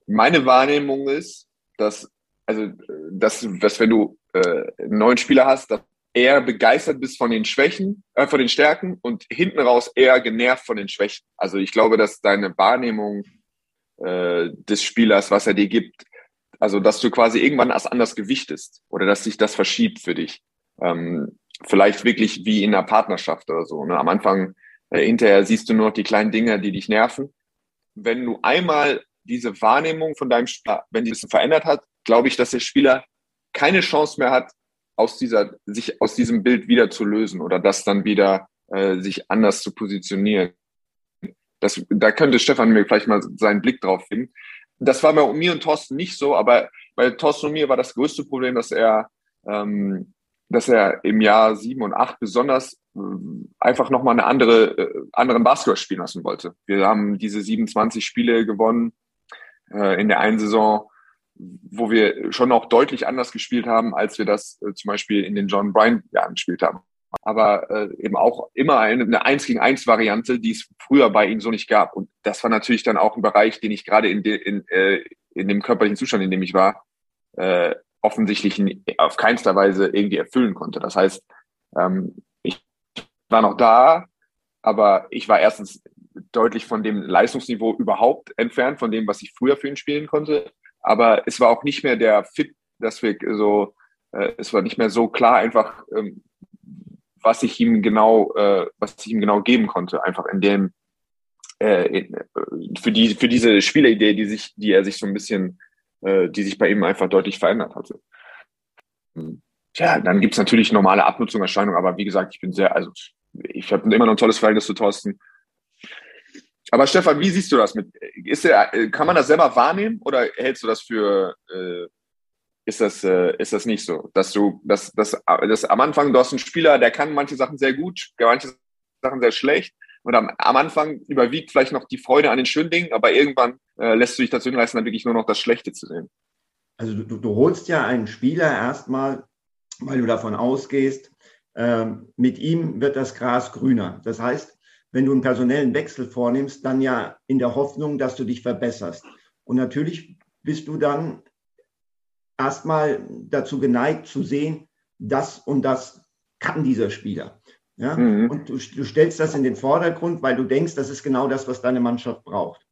Meine Wahrnehmung ist, dass, also, dass, dass wenn du äh, einen neuen Spieler hast, dass eher begeistert bist von den Schwächen, äh, von den Stärken und hinten raus eher genervt von den Schwächen. Also ich glaube, dass deine Wahrnehmung äh, des Spielers, was er dir gibt, also dass du quasi irgendwann als anders gewichtest oder dass sich das verschiebt für dich. Ähm, vielleicht wirklich wie in einer Partnerschaft oder so. Ne? Am Anfang, äh, hinterher siehst du nur noch die kleinen Dinge, die dich nerven. Wenn du einmal diese Wahrnehmung von deinem Spieler, wenn die ein bisschen verändert hat, glaube ich, dass der Spieler keine Chance mehr hat, aus dieser, sich aus diesem Bild wieder zu lösen oder das dann wieder äh, sich anders zu positionieren. Das, da könnte Stefan mir vielleicht mal seinen Blick drauf finden. Das war bei mir und Thorsten nicht so, aber bei Thorsten und mir war das größte Problem, dass er, ähm, dass er im Jahr sieben und acht besonders äh, einfach nochmal eine andere, äh, anderen Basketball spielen lassen wollte. Wir haben diese 27 Spiele gewonnen äh, in der einen Saison wo wir schon auch deutlich anders gespielt haben, als wir das äh, zum Beispiel in den John Bryan Jahren gespielt haben. Aber äh, eben auch immer eine, eine 1 gegen 1 Variante, die es früher bei ihm so nicht gab. Und das war natürlich dann auch ein Bereich, den ich gerade in, de, in, äh, in dem körperlichen Zustand, in dem ich war, äh, offensichtlich auf keinster Weise irgendwie erfüllen konnte. Das heißt, ähm, ich war noch da, aber ich war erstens deutlich von dem Leistungsniveau überhaupt entfernt, von dem, was ich früher für ihn spielen konnte. Aber es war auch nicht mehr der Fit, dass wir so, äh, es war nicht mehr so klar einfach, ähm, was ich ihm genau, äh, was ich ihm genau geben konnte, einfach in dem, äh, äh, für die, für diese Spieleridee, die sich, die er sich so ein bisschen, äh, die sich bei ihm einfach deutlich verändert hatte. Tja, dann gibt's natürlich normale Abnutzungserscheinungen, aber wie gesagt, ich bin sehr, also ich habe immer noch ein tolles Verhältnis zu Thorsten. Aber Stefan, wie siehst du das mit? Ist der, kann man das selber wahrnehmen oder hältst du das für, äh, ist das, äh, ist das nicht so? Dass du, dass, dass, dass am Anfang, du hast einen Spieler, der kann manche Sachen sehr gut, manche Sachen sehr schlecht. Und am, am Anfang überwiegt vielleicht noch die Freude an den schönen Dingen, aber irgendwann äh, lässt du dich dazu hinreißen, dann wirklich nur noch das Schlechte zu sehen. Also du, du holst ja einen Spieler erstmal, weil du davon ausgehst, äh, mit ihm wird das Gras grüner. Das heißt, wenn du einen personellen Wechsel vornimmst, dann ja in der Hoffnung, dass du dich verbesserst. Und natürlich bist du dann erstmal dazu geneigt zu sehen, das und das kann dieser Spieler. Ja? Mhm. Und du, du stellst das in den Vordergrund, weil du denkst, das ist genau das, was deine Mannschaft braucht.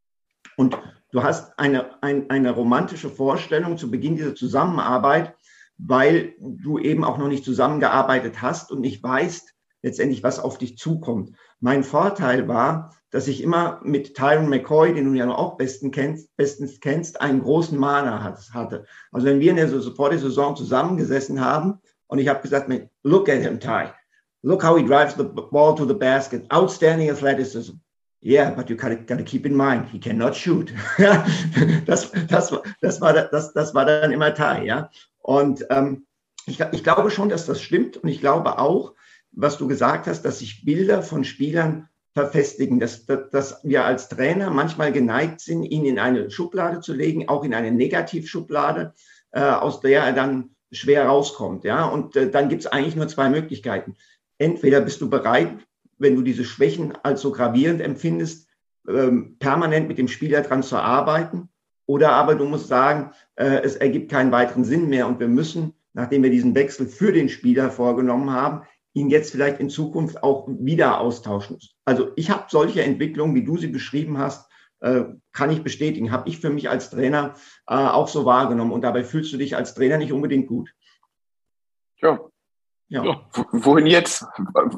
Und du hast eine, ein, eine romantische Vorstellung zu Beginn dieser Zusammenarbeit, weil du eben auch noch nicht zusammengearbeitet hast und nicht weißt letztendlich, was auf dich zukommt. Mein Vorteil war, dass ich immer mit Tyron McCoy, den du ja auch besten kennst, bestens kennst, einen großen Mana hatte. Also wenn wir in der, vor der Saison zusammengesessen haben und ich habe gesagt, look at him, Ty. Look how he drives the ball to the basket. Outstanding athleticism. Yeah, but you gotta, gotta keep in mind, he cannot shoot. <laughs> das, das, das, war, das, das war dann immer Ty, ja. Und ähm, ich, ich glaube schon, dass das stimmt. Und ich glaube auch, was du gesagt hast, dass sich Bilder von Spielern verfestigen, dass, dass, dass wir als Trainer manchmal geneigt sind, ihn in eine Schublade zu legen, auch in eine Negativschublade, äh, aus der er dann schwer rauskommt. Ja? Und äh, dann gibt es eigentlich nur zwei Möglichkeiten. Entweder bist du bereit, wenn du diese Schwächen als so gravierend empfindest, ähm, permanent mit dem Spieler dran zu arbeiten, oder aber du musst sagen, äh, es ergibt keinen weiteren Sinn mehr und wir müssen, nachdem wir diesen Wechsel für den Spieler vorgenommen haben, ihn jetzt vielleicht in Zukunft auch wieder austauschen. Also ich habe solche Entwicklungen, wie du sie beschrieben hast, äh, kann ich bestätigen, habe ich für mich als Trainer äh, auch so wahrgenommen. Und dabei fühlst du dich als Trainer nicht unbedingt gut. Ja. Ja. ja. Wohin jetzt?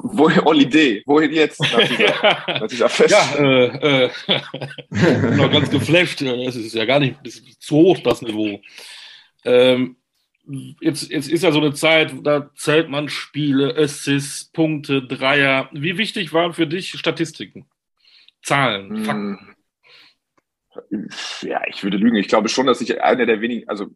Wohin, Holiday? Wohin jetzt? Nach dieser, <laughs> nach dieser Fest? Ja, äh, äh, <laughs> noch ganz geflasht. Es ist ja gar nicht ist zu hoch, das Niveau. Ähm, jetzt, jetzt ist ja so eine Zeit, da zählt man Spiele, Assists, Punkte, Dreier. Wie wichtig waren für dich Statistiken? Zahlen, hm. Fakten? Ja, ich würde lügen. Ich glaube schon, dass ich einer der wenigen, also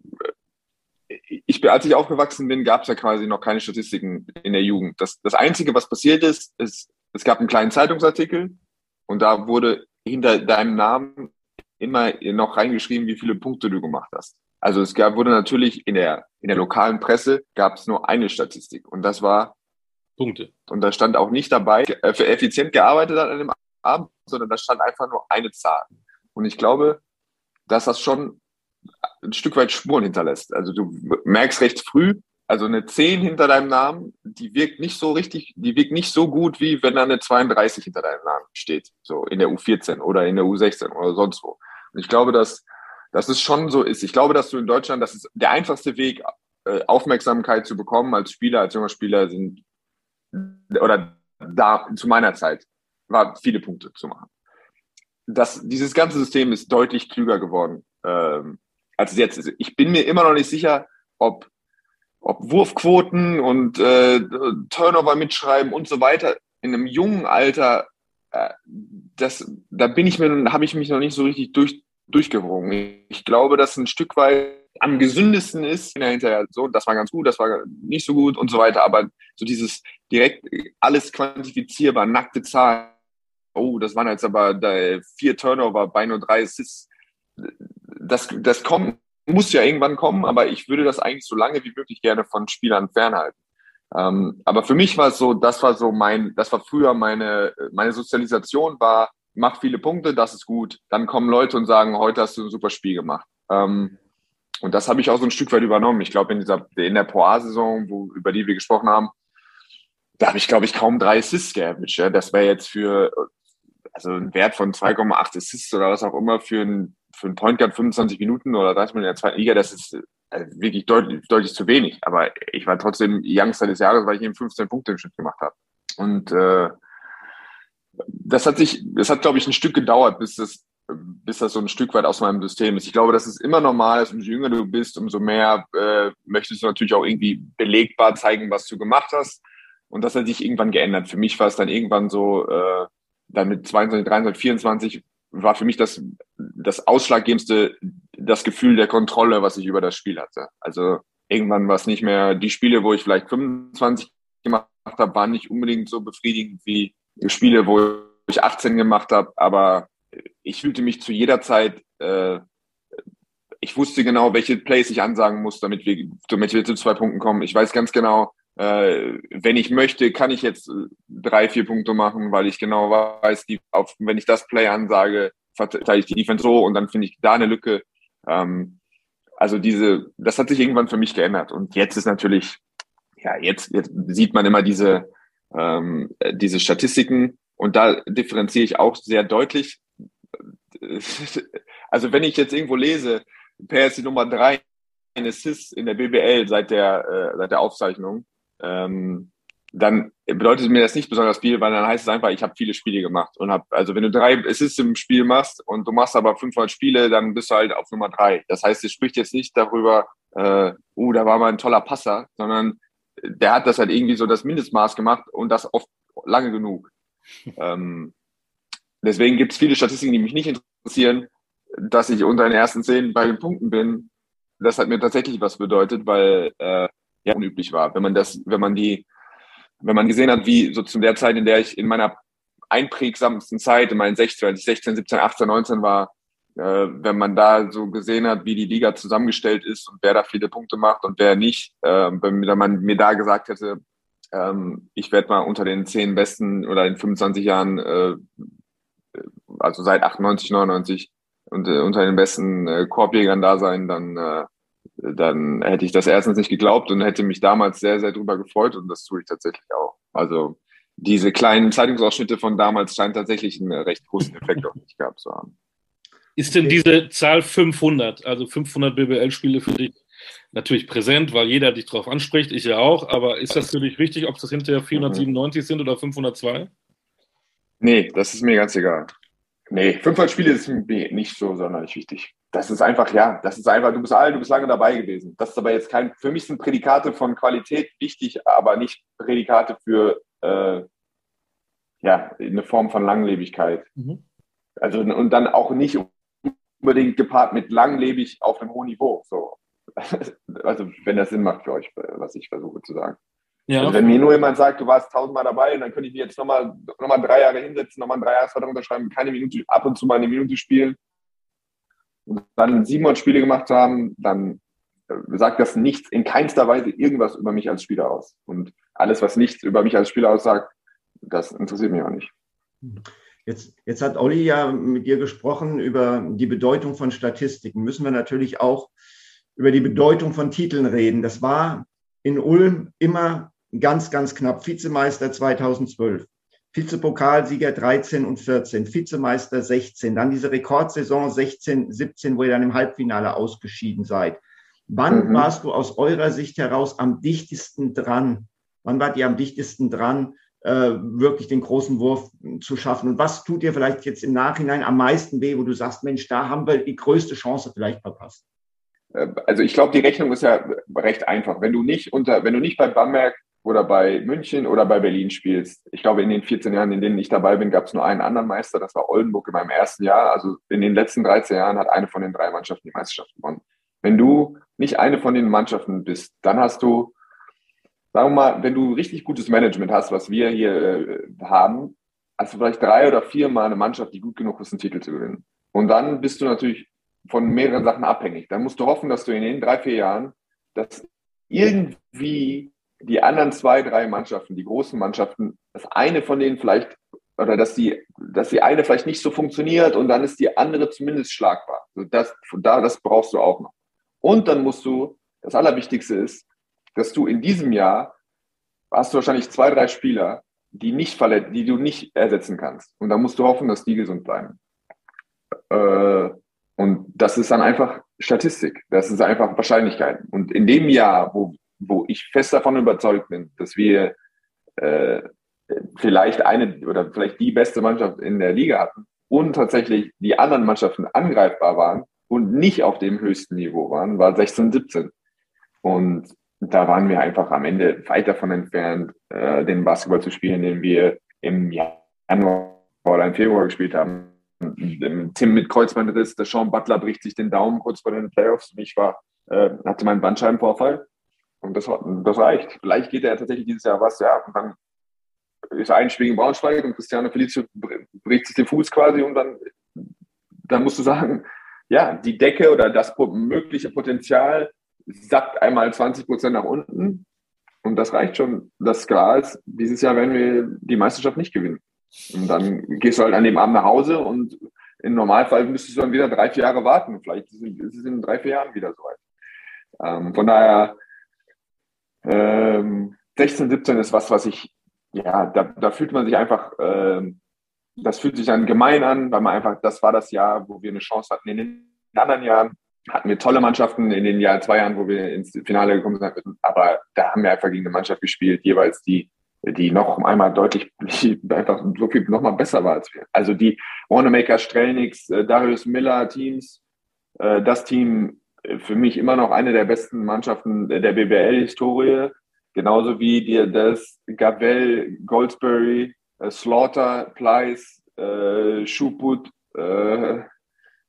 ich, als ich aufgewachsen bin, gab es ja quasi noch keine Statistiken in der Jugend. Das, das Einzige, was passiert ist, ist, es gab einen kleinen Zeitungsartikel und da wurde hinter deinem Namen immer noch reingeschrieben, wie viele Punkte du gemacht hast. Also es gab, wurde natürlich in der, in der lokalen Presse gab es nur eine Statistik und das war Punkte. Und da stand auch nicht dabei, äh, für effizient gearbeitet hat an dem Abend, sondern da stand einfach nur eine Zahl. Und ich glaube, dass das schon ein Stück weit Spuren hinterlässt. Also du merkst recht früh, also eine 10 hinter deinem Namen, die wirkt nicht so richtig, die wirkt nicht so gut, wie wenn da eine 32 hinter deinem Namen steht, so in der U14 oder in der U16 oder sonst wo. Und ich glaube, dass dass es schon so ist. Ich glaube, dass du in Deutschland, das ist der einfachste Weg, äh, Aufmerksamkeit zu bekommen als Spieler, als junger Spieler sind, oder da zu meiner Zeit, war viele Punkte zu machen. Das, dieses ganze System ist deutlich klüger geworden, ähm, als es jetzt ist. Ich bin mir immer noch nicht sicher, ob, ob Wurfquoten und äh, Turnover mitschreiben und so weiter in einem jungen Alter, äh, das, da bin ich mir, habe ich mich noch nicht so richtig durch, durchgerungen. Ich glaube, dass ein Stück weit am gesündesten ist, hinterher so, das war ganz gut, das war nicht so gut und so weiter, aber so dieses direkt alles quantifizierbar, nackte Zahlen, oh, das waren jetzt aber vier Turnover bei nur drei Assists, das, das kommt, muss ja irgendwann kommen, aber ich würde das eigentlich so lange wie möglich gerne von Spielern fernhalten. Ähm, aber für mich war es so, das war so mein, das war früher meine, meine Sozialisation war, mach viele Punkte, das ist gut. Dann kommen Leute und sagen, heute hast du ein super Spiel gemacht. Ähm, und das habe ich auch so ein Stück weit übernommen. Ich glaube, in dieser, in der Poir-Saison, wo, über die wir gesprochen haben, da habe ich, glaube ich, kaum drei Assists geaveraged. Ja. Das wäre jetzt für, also ein Wert von 2,8 Assists oder was auch immer für ein, für ein Point Guard 25 Minuten oder 30 Minuten in der zweiten Liga, das ist also wirklich deutlich, deutlich zu wenig. Aber ich war trotzdem Youngster des Jahres, weil ich eben 15 Punkte im Schnitt gemacht habe. Und äh, das hat sich, das hat, glaube ich, ein Stück gedauert, bis das, bis das so ein Stück weit aus meinem System ist. Ich glaube, das ist immer normal, umso jünger du bist, umso mehr äh, möchtest du natürlich auch irgendwie belegbar zeigen, was du gemacht hast. Und das hat sich irgendwann geändert. Für mich war es dann irgendwann so, äh, dann mit 22, 23, 24 war für mich das, das Ausschlaggebendste das Gefühl der Kontrolle, was ich über das Spiel hatte. Also irgendwann war es nicht mehr, die Spiele, wo ich vielleicht 25 gemacht habe, waren nicht unbedingt so befriedigend wie Spiele, wo ich 18 gemacht habe, aber ich fühlte mich zu jeder Zeit, äh, ich wusste genau, welche Plays ich ansagen muss, damit wir, damit wir zu zwei Punkten kommen. Ich weiß ganz genau, äh, wenn ich möchte, kann ich jetzt drei, vier Punkte machen, weil ich genau weiß, die, auf, wenn ich das Play ansage, verteile ich die Defense so und dann finde ich da eine Lücke. Ähm, also diese, das hat sich irgendwann für mich geändert. Und jetzt ist natürlich ja, jetzt, jetzt sieht man immer diese, ähm, diese Statistiken und da differenziere ich auch sehr deutlich. <laughs> Also wenn ich jetzt irgendwo lese, Per ist die Nummer drei in Assists in der BBL seit der, äh, seit der Aufzeichnung, ähm, dann bedeutet mir das nicht besonders viel, weil dann heißt es einfach, ich habe viele Spiele gemacht und habe, also wenn du drei Assists im Spiel machst und du machst aber 500 Spiele, dann bist du halt auf Nummer drei. Das heißt, es spricht jetzt nicht darüber, äh, uh, da war mal ein toller Passer, sondern der hat das halt irgendwie so das Mindestmaß gemacht und das oft lange genug. <laughs> ähm, deswegen gibt es viele Statistiken, die mich nicht interessieren, dass ich unter den ersten zehn bei den Punkten bin. Das hat mir tatsächlich was bedeutet, weil äh, ja unüblich war. Wenn man das, wenn man die wenn man gesehen hat, wie so zu der Zeit, in der ich in meiner einprägsamsten Zeit, in meinen 16, als ich 16, 17, 18, 19 war, wenn man da so gesehen hat, wie die Liga zusammengestellt ist und wer da viele Punkte macht und wer nicht, äh, wenn man mir da gesagt hätte, ähm, ich werde mal unter den zehn besten oder in 25 Jahren, äh, also seit 98, 99 und äh, unter den besten äh, Korbjägern da sein, dann äh, dann hätte ich das erstens nicht geglaubt und hätte mich damals sehr, sehr drüber gefreut und das tue ich tatsächlich auch. Also diese kleinen Zeitungsausschnitte von damals scheinen tatsächlich einen recht großen Effekt auf mich gehabt zu haben. Ist denn diese Zahl 500, also 500 BBL-Spiele für dich natürlich präsent, weil jeder dich darauf anspricht, ich ja auch, aber ist das für dich wichtig, ob es hinterher 497 mhm. sind oder 502? Nee, das ist mir ganz egal. Nee, 500 Spiele ist mir nicht so sonderlich wichtig das ist einfach, ja, das ist einfach, du bist alt, du bist lange dabei gewesen. Das ist aber jetzt kein, für mich sind Prädikate von Qualität wichtig, aber nicht Prädikate für, äh, ja, eine Form von Langlebigkeit. Mhm. Also, und dann auch nicht unbedingt gepaart mit langlebig auf einem hohen Niveau. So. <laughs> Also, wenn das Sinn macht für euch, was ich versuche zu sagen. Ja. Also wenn mir nur jemand sagt, du warst tausendmal dabei und dann könnte ich mir jetzt nochmal noch mal drei Jahre hinsetzen, nochmal einen Dreijahresvertrag unterschreiben, keine Minute, ab und zu mal eine Minute spielen, und dann 700 Spiele gemacht haben, dann äh, sagt das nichts, in keinster Weise irgendwas über mich als Spieler aus. Und alles, was nichts über mich als Spieler aussagt, das interessiert mich auch nicht. Jetzt, jetzt hat Olli ja mit dir gesprochen über die Bedeutung von Statistiken. Müssen wir natürlich auch über die Bedeutung von Titeln reden. Das war in Ulm immer ganz, ganz knapp. Vizemeister 2012. Vizepokalsieger 13 und 14, Vizemeister 16, dann diese Rekordsaison 16, 17, wo ihr dann im Halbfinale ausgeschieden seid. Wann mhm. warst du aus eurer Sicht heraus am dichtesten dran? Wann wart ihr am dichtesten dran, wirklich den großen Wurf zu schaffen? Und was tut dir vielleicht jetzt im Nachhinein am meisten weh, wo du sagst, Mensch, da haben wir die größte Chance vielleicht verpasst? Äh, also ich glaube, die Rechnung ist ja recht einfach. Wenn du nicht unter, wenn du nicht bei Bamberg oder bei München oder bei Berlin spielst. Ich glaube, in den 14 Jahren, in denen ich dabei bin, gab es nur einen anderen Meister, das war Oldenburg in meinem ersten Jahr. Also in den letzten 13 Jahren hat eine von den drei Mannschaften die Meisterschaft gewonnen. Wenn du nicht eine von den Mannschaften bist, dann hast du, sagen wir mal, wenn du richtig gutes Management hast, was wir hier äh, haben, hast du vielleicht drei oder vier Mal eine Mannschaft, die gut genug ist, einen Titel zu gewinnen. Und dann bist du natürlich von mehreren Sachen abhängig. Dann musst du hoffen, dass du in den drei, vier Jahren das irgendwie die anderen zwei, drei Mannschaften, die großen Mannschaften, dass eine von denen vielleicht oder dass die, dass die eine vielleicht nicht so funktioniert und dann ist die andere zumindest schlagbar. Das, da, das brauchst du auch noch. Und dann musst du, das Allerwichtigste ist, dass du in diesem Jahr hast du wahrscheinlich zwei, drei Spieler, die nicht verletzt, die du nicht ersetzen kannst. Und da musst du hoffen, dass die gesund bleiben. Äh, und das ist dann einfach Statistik. Das ist einfach Wahrscheinlichkeiten. Und in dem Jahr, wo wo ich fest davon überzeugt bin, dass wir äh, vielleicht eine oder vielleicht die beste Mannschaft in der Liga hatten und tatsächlich die anderen Mannschaften angreifbar waren und nicht auf dem höchsten Niveau waren, war 16, 17. Und da waren wir einfach am Ende weit davon entfernt, äh, den Basketball zu spielen, den wir im Januar oder im Februar gespielt haben. Tim mit Kreuzbandriss, der Sean Butler bricht sich den Daumen kurz vor den Playoffs und ich war, äh, hatte meinen Bandscheibenvorfall und das, das reicht. Vielleicht geht er tatsächlich dieses Jahr was, ja. Und dann ist ein Spiel in Braunschweig und Cristiano Felicio bricht sich den Fuß quasi und dann, dann musst du sagen, ja, die Decke oder das mögliche Potenzial sackt einmal 20 Prozent nach unten und das reicht schon. Das klar ist, dieses Jahr werden wir die Meisterschaft nicht gewinnen. Und dann gehst du halt an dem Abend nach Hause und im Normalfall müsstest du dann wieder drei, vier Jahre warten. Vielleicht ist es in drei, vier Jahren wieder soweit. Ähm, von daher Ähm, 16, 17 ist was, was ich, ja, da, da fühlt man sich einfach, äh, das fühlt sich dann gemein an, weil man einfach, das war das Jahr, wo wir eine Chance hatten. In den anderen Jahren hatten wir tolle Mannschaften, in den Jahr, zwei Jahren, wo wir ins Finale gekommen sind, aber da haben wir einfach gegen eine Mannschaft gespielt, jeweils die, die noch einmal deutlich, <laughs> einfach so viel nochmal besser war als wir. Also die Wanamaker, Strelnix, äh, Darius Miller Teams, äh, das Team äh, für mich immer noch eine der besten Mannschaften der BBL-Historie, genauso wie die, das Gabel, Goldsbury, Slaughter, Pleiss, Schuput äh,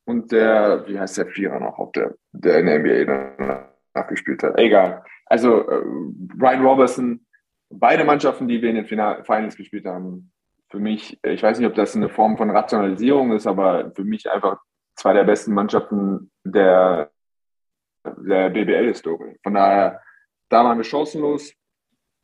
und der, wie heißt der Vierer noch, auf der, der in der NBA nachgespielt hat. Egal. Also äh, Ryan Robertson, beide Mannschaften, die wir in den Final Finals gespielt haben, für mich, ich weiß nicht, ob das eine Form von Rationalisierung ist, aber für mich einfach zwei der besten Mannschaften der, der BBL-Historie. Von daher, da waren wir chancenlos,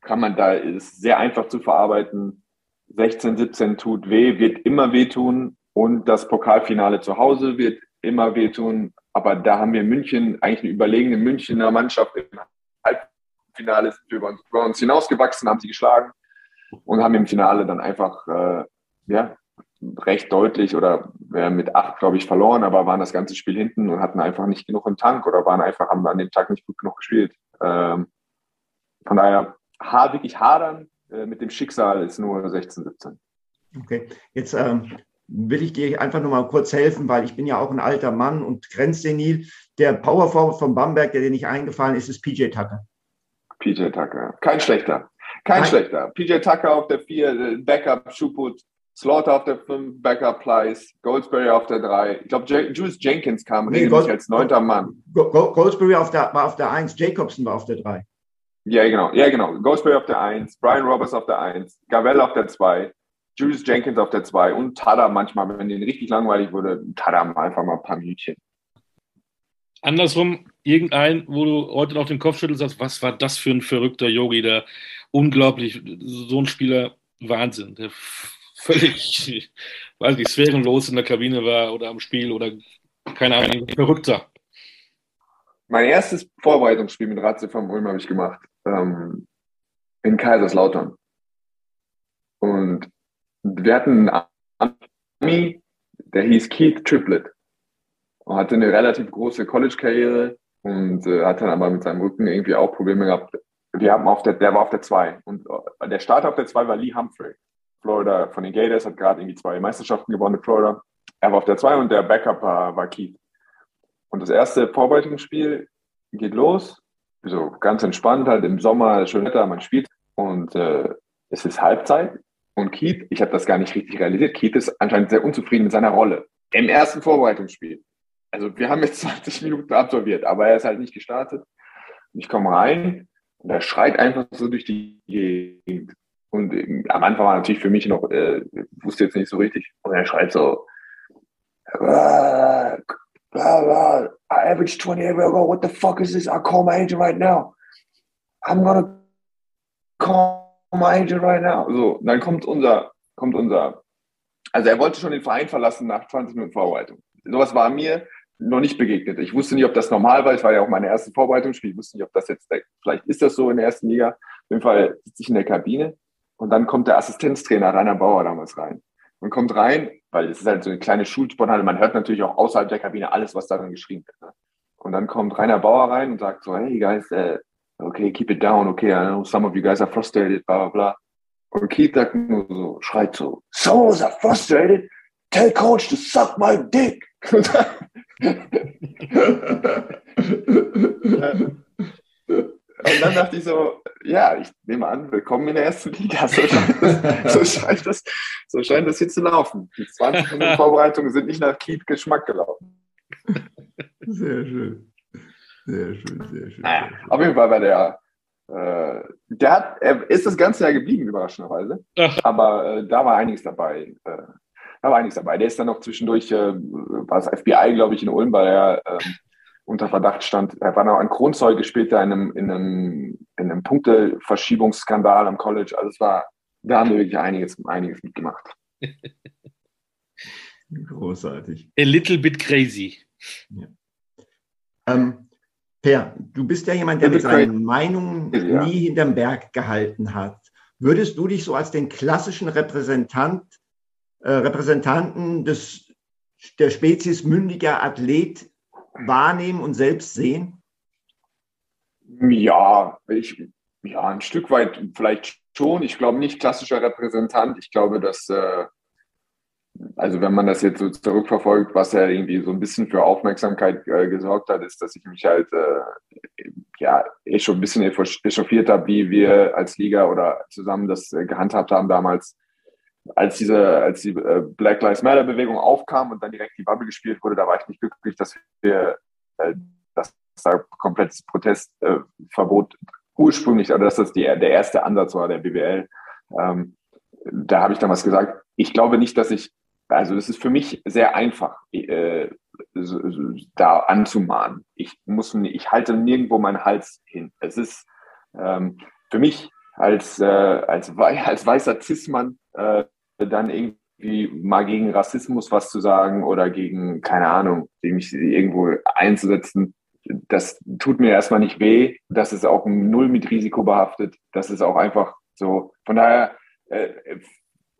kann man da, ist sehr einfach zu verarbeiten. 16, 17 tut weh, wird immer wehtun und das Pokalfinale zu Hause wird immer wehtun. Aber da haben wir München, eigentlich eine überlegene Münchner Mannschaft im Halbfinale über uns, über uns hinausgewachsen, haben sie geschlagen und haben im Finale dann einfach äh, ja, recht deutlich oder äh, mit acht, glaube ich, verloren, aber waren das ganze Spiel hinten und hatten einfach nicht genug im Tank oder waren einfach, haben an dem Tag nicht gut genug gespielt. Ähm, von daher wirklich hadern äh, mit dem Schicksal ist nur 16, 17. Okay, jetzt ähm, will ich dir einfach nur mal kurz helfen, weil ich bin ja auch ein alter Mann und grenzsenil. Der Power Forward von Bamberg, der dir nicht eingefallen ist, ist PJ Tucker. PJ Tucker, kein schlechter. Kein Nein. schlechter. PJ Tucker auf der 4, äh, Backup, Schuput, Slaughter auf der 5, Backup, Pleiss, Goldsberry auf der 3. Ich glaube, Juice Jenkins kam nee, Gold, als neunter Mann. Goldsberry auf der, war auf der 1, Jacobson war auf der 3. Ja, genau. Ja, genau. Ghostbury auf der 1, Brian Roberts auf der 1, Gavel auf der 2, Julius Jenkins auf der 2 und Tada manchmal, wenn denen richtig langweilig wurde, Tada einfach mal ein paar Minütchen. Andersrum, irgendein, wo du heute noch den Kopf schüttelst, sagst, was war das für ein verrückter Yogi, der unglaublich, so ein Spieler, Wahnsinn, der <laughs> völlig, weiß nicht, sphärenlos in der Kabine war oder am Spiel oder keine Ahnung, verrückter. Mein erstes Vorbereitungsspiel mit Ratze vom Ulm habe ich gemacht ähm, in Kaiserslautern. Und wir hatten einen Ami, der hieß Keith Triplett und hatte eine relativ große College-Karriere und äh, hat dann aber mit seinem Rücken irgendwie auch Probleme gehabt. Wir haben auf der, der war auf der 2 und äh, der Starter auf der 2 war Lee Humphrey. Florida von den Gators hat gerade irgendwie zwei Meisterschaften gewonnen in Florida. Er war auf der 2 und der Backup war, war Keith. Und das erste Vorbereitungsspiel geht los so ganz entspannt halt im Sommer, schön Wetter, man spielt und äh, es ist Halbzeit und Keith, ich habe das gar nicht richtig realisiert, Keith ist anscheinend sehr unzufrieden mit seiner Rolle im ersten Vorbereitungsspiel. Also wir haben jetzt <laughs> 20 Minuten absolviert, aber er ist halt nicht gestartet. Ich komme rein und er schreit einfach so durch die Gegend. Und äh, am Anfang war natürlich für mich noch, äh, wusste jetzt nicht so richtig. Und er schreit so, äh, blah, blah. I averaged 28 ago. What the fuck is this? I call my agent right now. I'm gonna call my agent right now. So, dann kommt unser, kommt unser, also er wollte schon den Verein verlassen nach 20 Minuten Vorbereitung. Sowas war mir noch nicht begegnet. Ich wusste nicht, ob das normal war. Es war ja auch meine erste Vorbereitungsspiel. Ich wusste nicht, ob das jetzt, vielleicht ist das so in der ersten Liga. Auf jeden Fall sitze ich in der Kabine und dann kommt der Assistenztrainer Rainer Bauer damals rein. Man kommt rein, weil es ist halt so eine kleine Schulsporthalle. Man hört natürlich auch außerhalb der Kabine alles, was darin geschrieben wird. Ne? Und dann kommt Rainer Bauer rein und sagt so, hey guys, uh, okay, keep it down, okay, I know some of you guys are frustrated, bla bla bla. Und Keith sagt nur so, schreit so, so are frustrated, tell coach to suck my dick. <laughs> Und dann dachte ich so, ja, ich nehme an, willkommen in der ersten Liga. So scheint das, so <laughs> scheint das, so scheint das hier zu laufen. Die 20 Minuten Vorbereitungen sind nicht nach Kiet Geschmack gelaufen. Sehr schön. Sehr schön, sehr schön. Naja, auf jeden Fall war der, äh, der hat, er ist das ganze Jahr geblieben, überraschenderweise. Ach. Aber äh, da war einiges dabei. Äh, da war einiges dabei. Der ist dann noch zwischendurch, äh, war das FBI, glaube ich, in Ulm, weil er ähm, unter Verdacht stand. Er war noch ein Kronzeuge später in einem, in einem, in einem Punkteverschiebungsskandal am College. Also es war, da haben wir wirklich einiges, einiges mitgemacht. <laughs> Großartig. A little bit crazy. Ja. Ähm, Per, du bist ja jemand, der mit seinen Meinungen ja. nie hinterm Berg gehalten hat. Würdest du dich so als den klassischen Repräsentant, äh, Repräsentanten des, der Spezies mündiger Athlet wahrnehmen und selbst sehen? Ja, ich, ja, ein Stück weit vielleicht schon. Ich glaube nicht klassischer Repräsentant. Ich glaube, dass äh, also wenn man das jetzt so zurückverfolgt, was ja irgendwie so ein bisschen für Aufmerksamkeit äh, gesorgt hat, ist, dass ich mich halt äh, ja eh schon ein bisschen echauffiert habe, wie wir als Liga oder zusammen das äh, gehandhabt haben damals, als diese, als die äh, Black Lives Matter Bewegung aufkam und dann direkt die Bubble gespielt wurde, da war ich nicht glücklich, dass wir äh, das da komplettes Protestverbot ursprünglich, also dass das die, der erste Ansatz war der BWL. Ähm, da habe ich damals gesagt, ich glaube nicht, dass ich also es ist für mich sehr einfach, äh, da anzumahnen. Ich muss, ich halte nirgendwo meinen Hals hin. Es ist ähm, für mich als, äh, als, <laughs> als weißer Cis-Mann äh, dann irgendwie mal gegen Rassismus was zu sagen oder gegen, keine Ahnung, mich irgendwo einzusetzen. Das tut mir erstmal nicht weh. Das ist auch null mit Risiko behaftet. Das ist auch einfach so. Von daher äh,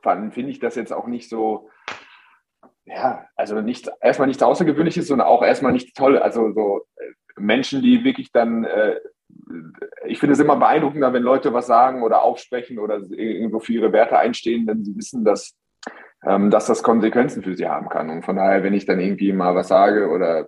finde ich das jetzt auch nicht so, ja, also nicht, erstmal nichts Außergewöhnliches, sondern auch erstmal nichts Tolles. Also so äh, Menschen, die wirklich dann, äh, ich finde es immer beeindruckender, wenn Leute was sagen oder aufsprechen oder irgendwo für ihre Werte einstehen, wenn sie wissen, dass, ähm, dass das Konsequenzen für sie haben kann. Und von daher, wenn ich dann irgendwie mal was sage oder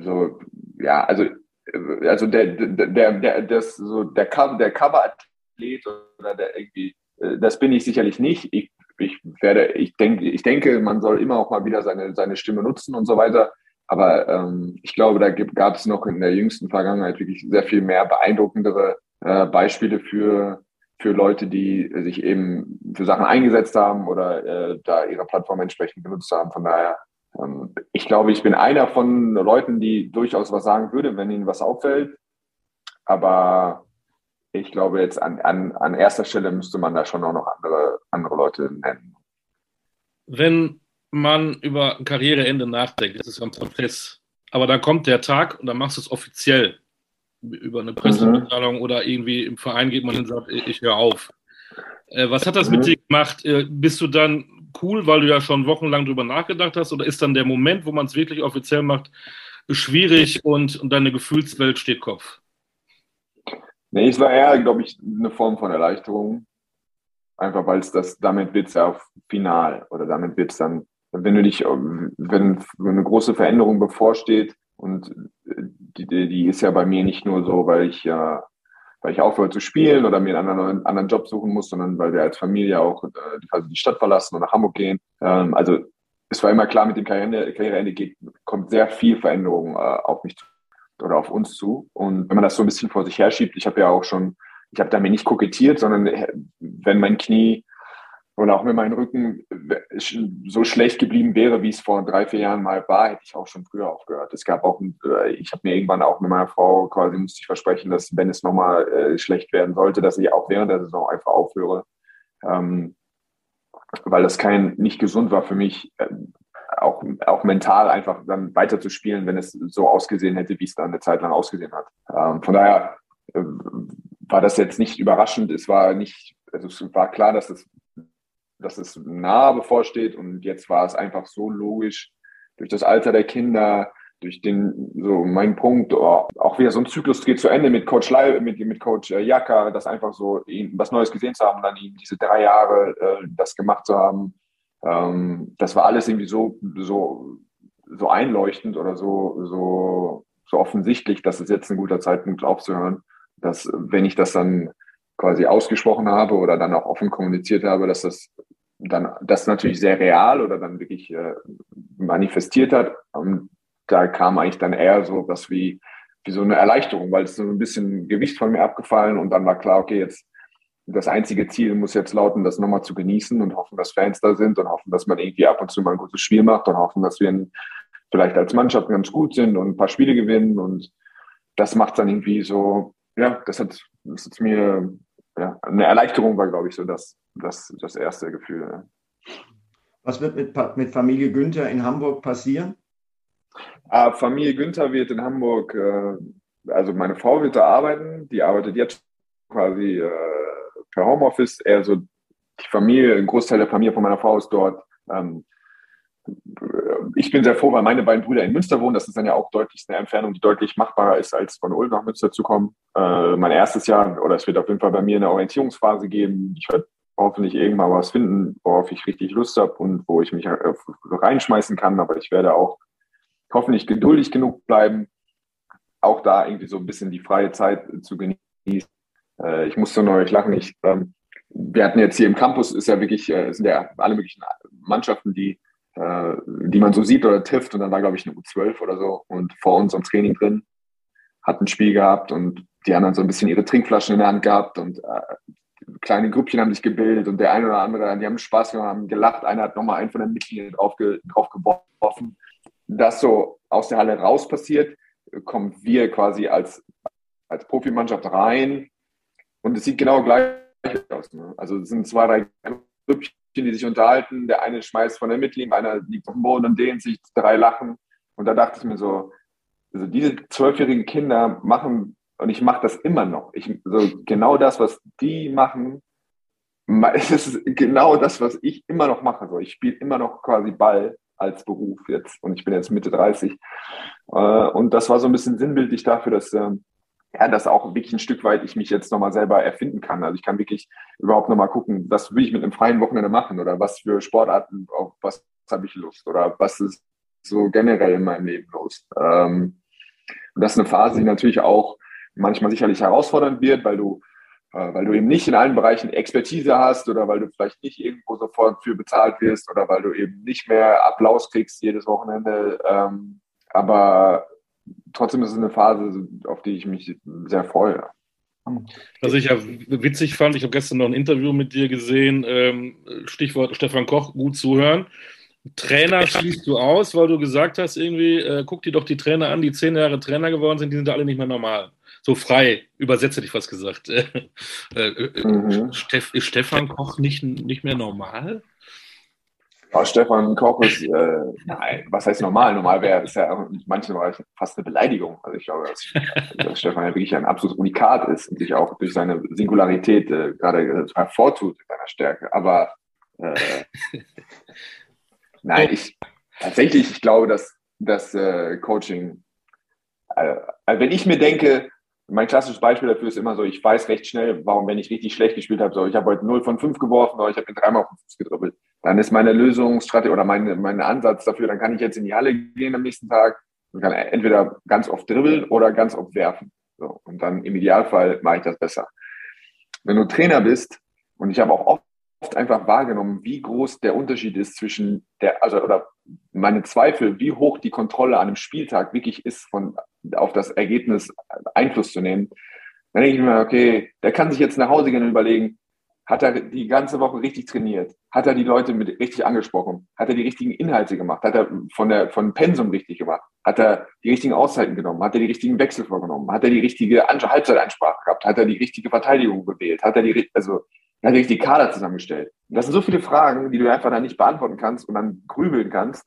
so, ja, also, äh, also der, der, der, das, so der, der Cover-Athlet oder der irgendwie, äh, das bin ich sicherlich nicht. Ich ich werde, ich denke, ich denke, man soll immer auch mal wieder seine, seine Stimme nutzen und so weiter. Aber ähm, ich glaube, da gab es noch in der jüngsten Vergangenheit wirklich sehr viel mehr beeindruckendere äh, Beispiele für, für Leute, die sich eben für Sachen eingesetzt haben oder äh, da ihre Plattform entsprechend benutzt haben. Von daher, ähm, ich glaube, ich bin einer von Leuten, die durchaus was sagen würde, wenn ihnen was auffällt. Aber ich glaube, jetzt an, an, an erster Stelle müsste man da schon auch noch andere, andere Leute nennen. Wenn man über ein Karriereende nachdenkt, das ist ein Prozess, aber dann kommt der Tag und dann machst du es offiziell über eine Pressemitteilung mhm. oder irgendwie im Verein geht man und sagt, ich höre auf. Äh, was hat das mhm. mit dir gemacht? Äh, bist du dann cool, weil du ja schon wochenlang drüber nachgedacht hast oder ist dann der Moment, wo man es wirklich offiziell macht, schwierig und, und deine Gefühlswelt steht Kopf? Nee, es war eher, glaube ich, eine Form von Erleichterung. Einfach weil es das, damit wird es ja auf final oder damit wird es dann, wenn du dich, wenn eine große Veränderung bevorsteht und die, die ist ja bei mir nicht nur so, weil ich ja, weil ich aufhöre zu spielen oder mir einen anderen, anderen Job suchen muss, sondern weil wir als Familie auch also die Stadt verlassen und nach Hamburg gehen. Ähm, also es war immer klar, mit dem Karriereende, Karriereende geht, kommt sehr viel Veränderung äh, auf mich zu oder auf uns zu. Und wenn man das so ein bisschen vor sich herschiebt, ich habe ja auch schon, ich habe damit nicht kokettiert, sondern äh, wenn mein Knie oder auch wenn mein Rücken so schlecht geblieben wäre, wie es vor drei, vier Jahren mal war, hätte ich auch schon früher aufgehört. Es gab auch, äh, ich habe mir irgendwann auch mit meiner Frau quasi musste ich versprechen, dass wenn es nochmal äh, schlecht werden sollte, dass ich auch während der Saison einfach aufhöre. Ähm, weil das kein, nicht gesund war für mich, auch, auch mental einfach dann weiterzuspielen, wenn es so ausgesehen hätte, wie es dann eine Zeit lang ausgesehen hat. Ähm, von daher äh, war das jetzt nicht überraschend. Es war nicht, also es war klar, dass es, dass es nahe bevorsteht und jetzt war es einfach so logisch durch das Alter der Kinder, durch den, so mein Punkt, oh, auch wieder so ein Zyklus geht zu Ende mit Coach Leib, mit, mit Coach äh, Jaka, das einfach so was Neues gesehen zu haben, dann eben diese drei Jahre äh, das gemacht zu haben, ähm, das war alles irgendwie so, so, so einleuchtend oder so, so, so offensichtlich, dass es jetzt ein guter Zeitpunkt aufzuhören, dass wenn ich das dann quasi ausgesprochen habe oder dann auch offen kommuniziert habe, dass das dann das natürlich sehr real oder dann wirklich äh, manifestiert hat. Und da kam eigentlich dann eher so was wie, wie so eine Erleichterung, weil es so ein bisschen Gewicht von mir abgefallen und dann war klar, okay, jetzt das einzige Ziel muss jetzt lauten, das nochmal zu genießen und hoffen, dass Fans da sind und hoffen, dass man irgendwie ab und zu mal ein gutes Spiel macht und hoffen, dass wir vielleicht als Mannschaft ganz gut sind und ein paar Spiele gewinnen. Und das macht dann irgendwie so, ja, das hat, das hat mir ja, eine Erleichterung war, glaube ich, so das, das, das erste Gefühl. Was wird mit, mit Familie Günther in Hamburg passieren? Ah, Familie Günther wird in Hamburg, äh, also meine Frau wird da arbeiten, die arbeitet jetzt quasi äh, per Homeoffice, eher so die Familie, ein Großteil der Familie von meiner Frau ist dort. Ähm, ich bin sehr froh, weil meine beiden Brüder in Münster wohnen. Das ist dann ja auch deutlich eine Entfernung, die deutlich machbarer ist, als von Ulm nach Münster zu kommen. Äh, mein erstes Jahr, oder es wird auf jeden Fall bei mir eine Orientierungsphase geben. Ich werde hoffentlich irgendwann was finden, worauf ich richtig Lust habe und wo ich mich äh, reinschmeißen kann. Aber ich werde auch hoffentlich geduldig genug bleiben, auch da irgendwie so ein bisschen die freie Zeit zu genießen. Äh, ich musste neulich lachen. Ich, ähm, wir hatten jetzt hier im Campus, ist ja wirklich, äh, sind ja alle möglichen Mannschaften, die, äh, die man so sieht oder trifft. Und dann war, glaube ich, eine U12 oder so und vor uns am Training drin, hat ein Spiel gehabt und die dann so ein bisschen ihre Trinkflaschen in der Hand gehabt und äh, kleine Grüppchen haben sich gebildet und der eine oder andere, die haben Spaß gemacht, haben gelacht. Einer hat nochmal einen von den Mitgliedern drauf, drauf geworfen das so aus der Halle raus passiert, kommen wir quasi als, als Profimannschaft rein und es sieht genau gleich aus. Ne? Also es sind zwei, drei Grüppchen, die sich unterhalten. Der eine schmeißt von der Mittellinie, einer liegt auf dem Boden und dehnt sich, drei lachen. Und da dachte ich mir so, also diese zwölfjährigen Kinder machen, und ich mache das immer noch. Ich, so genau das, was die machen, <laughs> es ist genau das, was ich immer noch mache. So, ich spiele immer noch quasi Ball als Beruf jetzt und ich bin jetzt Mitte 30. Äh, und das war so ein bisschen sinnbildlich dafür, dass ähm, ja, dass auch wirklich ein Stück weit ich mich jetzt nochmal selber erfinden kann. Also ich kann wirklich überhaupt nochmal gucken, was will ich mit einem freien Wochenende machen oder was für Sportarten, auf was habe ich Lust oder was ist so generell in meinem Leben los. Ähm, und das ist eine Phase, die natürlich auch manchmal sicherlich herausfordernd wird, weil du äh, weil du eben nicht in allen Bereichen Expertise hast oder weil du vielleicht nicht irgendwo sofort für bezahlt wirst oder weil du eben nicht mehr Applaus kriegst jedes Wochenende. Ähm, aber trotzdem ist es eine Phase, auf die ich mich sehr freue. Was ich ja witzig fand, ich habe gestern noch ein Interview mit dir gesehen, ähm, Stichwort Stefan Koch, gut zuhören. Trainer <laughs> schließt du aus, weil du gesagt hast, irgendwie, äh, guck dir doch die Trainer an, die zehn Jahre Trainer geworden sind, die sind alle nicht mehr normal so frei übersetzt hätte ich was gesagt. <laughs> Äh, äh, mhm. Steff, ist Stefan Koch nicht, nicht mehr normal? Ja, Stefan ist, äh, nein, was heißt normal? Normal wäre es ja in manchen Bereichen fast eine Beleidigung. Also ich glaube, dass, dass Stefan ja wirklich ein absolutes Unikat ist und sich auch durch seine Singularität äh, gerade äh, hervortut in seiner Stärke. Aber äh, <laughs> nein, ich tatsächlich, ich glaube, dass das äh, Coaching, also wenn ich mir denke, mein klassisches Beispiel dafür ist immer so, ich weiß recht schnell, warum, wenn ich richtig schlecht gespielt habe, so, ich habe heute 0 von 5 geworfen, oder ich habe mir dreimal auf den Fuß gedribbelt. Dann ist meine Lösungsstrategie oder mein, mein Ansatz dafür, dann kann ich jetzt in die Halle gehen am nächsten Tag und kann entweder ganz oft dribbeln oder ganz oft werfen. So, und dann im Idealfall mache ich das besser. Wenn du Trainer bist, und ich habe auch oft einfach wahrgenommen, wie groß der Unterschied ist zwischen der, also oder meine Zweifel, wie hoch die Kontrolle an einem Spieltag wirklich ist, von auf das Ergebnis Einfluss zu nehmen. Dann denke ich mir, okay, der kann sich jetzt nach Hause gehen und überlegen, hat er die ganze Woche richtig trainiert? Hat er die Leute mit richtig angesprochen? Hat er die richtigen Inhalte gemacht? Hat er von der von Pensum richtig gemacht? Hat er die richtigen Auszeiten genommen? Hat er die richtigen Wechsel vorgenommen? Hat er die richtige Halbzeiteinsprache gehabt? Hat er die richtige Verteidigung gewählt? Hat er die also er hat die Kader zusammengestellt. Und das sind so viele Fragen, die du einfach dann nicht beantworten kannst und dann grübeln kannst.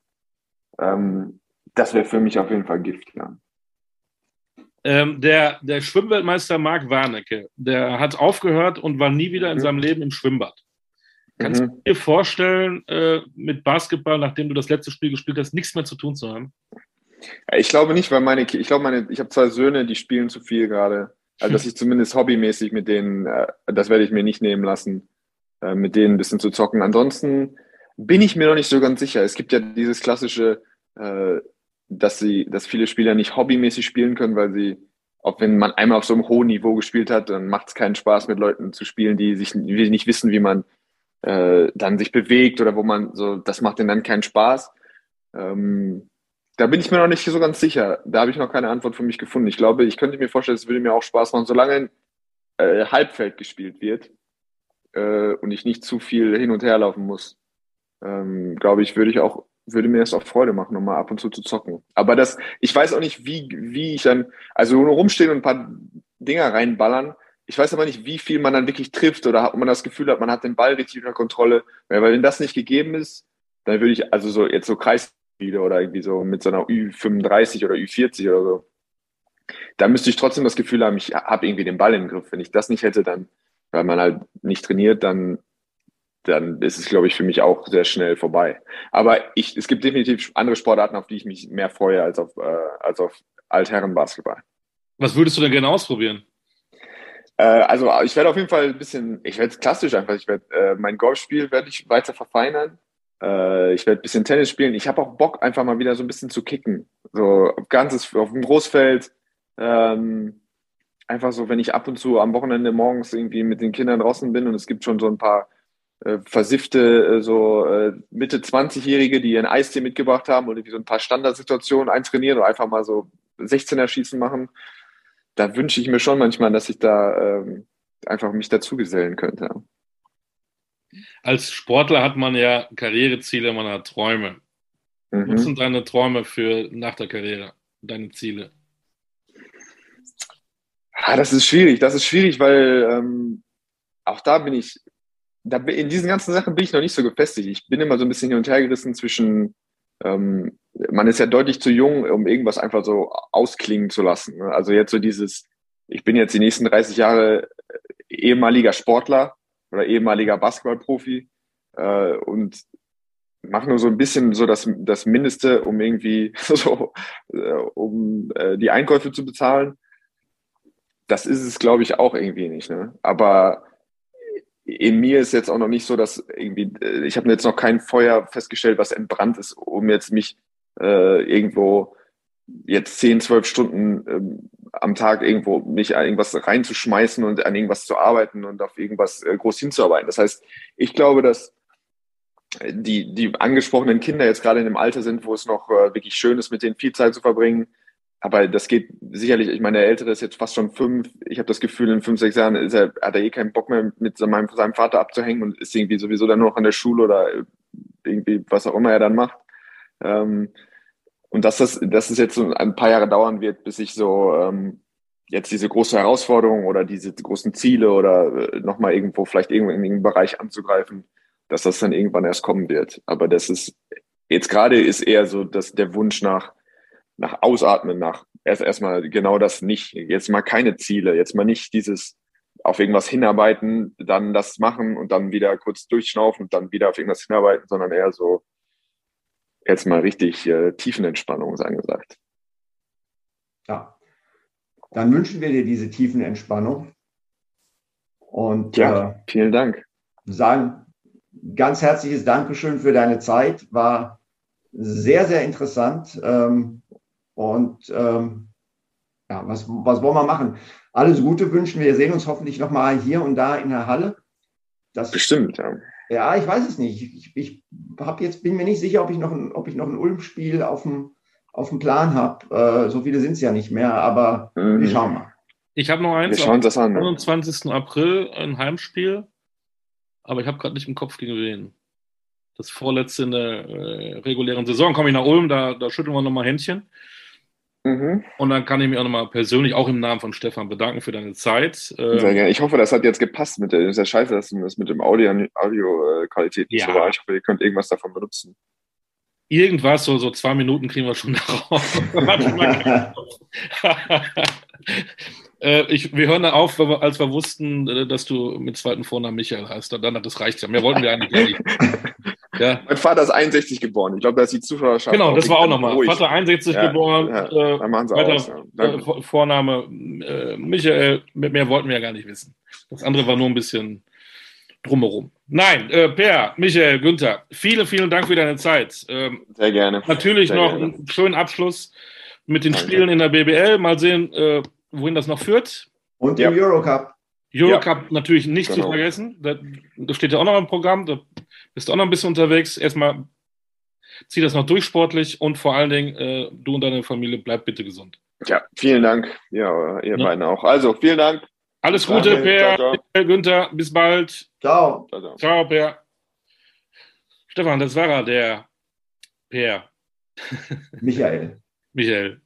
Ähm, das wäre für mich auf jeden Fall Gift, ja. Ähm, der, der Schwimmweltmeister Marc Warnecke, der hat aufgehört und war nie wieder in mhm. seinem Leben im Schwimmbad. Kannst mhm. du dir vorstellen, äh, mit Basketball, nachdem du das letzte Spiel gespielt hast, nichts mehr zu tun zu haben? Ich glaube nicht, weil meine, ich glaube, meine, ich habe zwei Söhne, die spielen zu viel gerade. Also, dass ich zumindest hobbymäßig mit denen, äh, das werde ich mir nicht nehmen lassen, äh, mit denen ein bisschen zu zocken. Ansonsten bin ich mir noch nicht so ganz sicher. Es gibt ja dieses klassische, äh, dass sie, dass viele Spieler nicht hobbymäßig spielen können, weil sie, auch wenn man einmal auf so einem hohen Niveau gespielt hat, dann macht es keinen Spaß, mit Leuten zu spielen, die sich die nicht wissen, wie man äh, dann sich bewegt oder wo man so, das macht denen dann keinen Spaß. Ähm, da bin ich mir noch nicht so ganz sicher. Da habe ich noch keine Antwort für mich gefunden. Ich glaube, ich könnte mir vorstellen, es würde mir auch Spaß machen, solange äh, Halbfeld gespielt wird äh, und ich nicht zu viel hin und her laufen muss. Ähm, glaube ich, würde ich auch, würde mir das auch Freude machen, nochmal ab und zu zu zocken. Aber das, ich weiß auch nicht, wie, wie ich dann, also nur rumstehen und ein paar Dinger reinballern. Ich weiß aber nicht, wie viel man dann wirklich trifft oder ob man das Gefühl hat, man hat den Ball richtig unter Kontrolle. Weil wenn das nicht gegeben ist, dann würde ich, also so jetzt so Kreis spiele oder irgendwie so mit so einer Ü35 oder Ü40 oder so, da müsste ich trotzdem das Gefühl haben, ich habe irgendwie den Ball im Griff. Wenn ich das nicht hätte, dann, weil man halt nicht trainiert, dann, dann ist es, glaube ich, für mich auch sehr schnell vorbei. Aber ich, es gibt definitiv andere Sportarten, auf die ich mich mehr freue als auf, äh, als auf Altherren-Basketball. Was würdest du denn gerne ausprobieren? Äh, also ich werde auf jeden Fall ein bisschen, ich werde klassisch einfach, ich werde äh, mein Golfspiel werde ich weiter verfeinern. Äh, ich werde ein bisschen Tennis spielen. Ich habe auch Bock, einfach mal wieder so ein bisschen zu kicken. So ganzes auf dem Großfeld. Ähm, einfach so, wenn ich ab und zu am Wochenende morgens irgendwie mit den Kindern draußen bin und es gibt schon so ein paar äh, versiffte, äh, so äh, Mitte 20-Jährige, die ihren Eistee mitgebracht haben und irgendwie so ein paar Standardsituationen eintrainieren und einfach mal so 16er Schießen machen. Da wünsche ich mir schon manchmal, dass ich da ähm, einfach mich dazugesellen könnte. Als Sportler hat man ja Karriereziele, man hat Träume. Mhm. Was sind deine Träume für nach der Karriere, deine Ziele? Ah, das ist schwierig, das ist schwierig, weil ähm, auch da bin ich, da, in diesen ganzen Sachen bin ich noch nicht so gefestigt. Ich bin immer so ein bisschen hin und her gerissen zwischen, ähm, man ist ja deutlich zu jung, um irgendwas einfach so ausklingen zu lassen. Ne? Also jetzt so dieses, ich bin jetzt die nächsten 30 Jahre ehemaliger Sportler oder ehemaliger Basketballprofi äh, und mache nur so ein bisschen so das, das Mindeste, um irgendwie <laughs> so, äh, um äh, die Einkäufe zu bezahlen das ist es, glaube ich, auch irgendwie nicht. Ne? Aber in mir ist jetzt auch noch nicht so, dass irgendwie, äh, ich habe jetzt noch kein Feuer festgestellt, was entbrannt ist, um jetzt mich äh, irgendwo jetzt 10, 12 Stunden ähm, am Tag irgendwo mich an irgendwas reinzuschmeißen und an irgendwas zu arbeiten und auf irgendwas äh, groß hinzuarbeiten. Das heißt, ich glaube, dass die, die angesprochenen Kinder jetzt gerade in dem Alter sind, wo es noch äh, wirklich schön ist, mit denen viel Zeit zu verbringen, aber das geht sicherlich, ich meine, der Ältere ist jetzt fast schon fünf. Ich habe das Gefühl, in fünf, sechs Jahren er, hat er eh keinen Bock mehr, mit seinem, seinem Vater abzuhängen und ist irgendwie sowieso dann nur noch an der Schule oder irgendwie was auch immer er dann macht. Ähm, und dass das, dass es jetzt so ein paar Jahre dauern wird, bis ich so ähm, jetzt diese große Herausforderung oder diese großen Ziele oder äh, nochmal irgendwo vielleicht irgendwo in irgendeinem Bereich anzugreifen, dass das dann irgendwann erst kommen wird. Aber das ist, jetzt gerade ist eher so, dass der Wunsch nach, nach Ausatmen, nach erst erstmal genau das nicht, jetzt mal keine Ziele, jetzt mal nicht dieses auf irgendwas hinarbeiten, dann das machen und dann wieder kurz durchschnaufen und dann wieder auf irgendwas hinarbeiten, sondern eher so jetzt mal richtig äh, Tiefenentspannung ist angesagt. Ja, dann wünschen wir dir diese Tiefenentspannung und ja, äh, vielen Dank. Sagen ganz herzliches Dankeschön für deine Zeit, war sehr, sehr interessant. Ähm, und ähm, ja, was, was wollen wir machen? Alles Gute wünschen wir. Wir sehen uns hoffentlich nochmal hier und da in der Halle. Das, Bestimmt, ja. Ja, ich weiß es nicht. Ich, ich hab jetzt, bin mir nicht sicher, ob ich noch ein, ob ich noch ein Ulm-Spiel auf dem, auf dem Plan habe. Äh, so viele sind es ja nicht mehr, aber mhm. wir schauen mal. Ich habe noch eins. Wir schauen das an. Am 29. April ein Heimspiel, aber ich habe gerade nicht im Kopf gegen wen. Das vorletzte in der äh, regulären Saison komme ich nach Ulm, da, da schütteln wir nochmal Händchen. Mhm. Und dann kann ich mich auch nochmal persönlich, auch im Namen von Stefan, bedanken für deine Zeit. Sehr gerne. Ich hoffe, das hat jetzt gepasst mit der, ist ja scheiße, dass das mit dem Audio, Audio-Qualität nicht ja. so war. Ich hoffe, ihr könnt irgendwas davon benutzen. Irgendwas, so, so zwei Minuten kriegen wir schon <laughs> darauf. <laughs> äh, ich, wir hören da auf, als wir wussten, äh, dass du mit zweiten Vornamen Michael heißt. Dann hat das reicht ja. Mehr wollten wir eigentlich gar nicht. <laughs> Ja. Mein Vater ist 61 geboren. Ich glaube, da ist die Zuschauerschaft. Genau, das war auch nochmal. Vater 61 ja, geboren. Ja, äh, dann machen sie weiter, aus, ja. äh, Vorname äh, Michael. Mit mehr wollten wir ja gar nicht wissen. Das andere war nur ein bisschen drumherum. Nein, äh, Per, Michael, Günther, vielen, vielen Dank für deine Zeit. Ähm, Sehr gerne. Natürlich Sehr noch gerne. einen schönen Abschluss mit den Danke. Spielen in der BBL. Mal sehen, äh, wohin das noch führt. Und im Eurocup. Eurocup ja. natürlich nicht genau. zu vergessen. Das, das steht ja auch noch im Programm. Da bist du auch noch ein bisschen unterwegs. Erstmal zieh das noch durch sportlich und vor allen Dingen, äh, du und deine Familie bleibt bitte gesund. Ja, vielen Dank. Ja, ihr ja. beiden auch. Also, vielen Dank. Alles Gute, Danke. Per, ciao, ciao. Günther. Bis bald. Ciao. Ciao, ciao Per. Stefan, das war er, der Per. <laughs> Michael. Michael.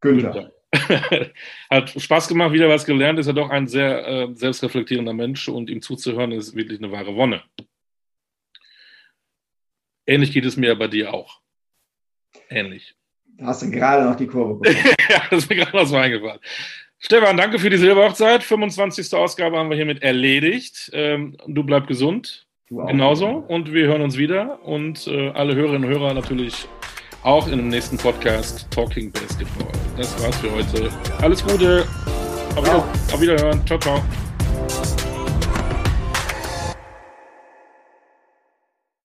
Günther. Günther. <laughs> Hat Spaß gemacht, wieder was gelernt. Ist ja doch ein sehr äh, selbstreflektierender Mensch und ihm zuzuhören ist wirklich eine wahre Wonne. Ähnlich geht es mir bei dir auch. ähnlich. Da hast du gerade noch die Kurve bekommen. <laughs> ja, das ist mir gerade noch so eingefallen. Stefan, danke für die Silberhochzeit. 25. Ausgabe haben wir hiermit erledigt. Ähm, du bleib gesund. Genauso. Und wir hören uns wieder. Und äh, alle Hörerinnen und Hörer natürlich auch in dem nächsten Podcast Talking Basketball. Das war's für heute. Alles Gute. Auf, wieder, auf Wiederhören. Ciao, ciao.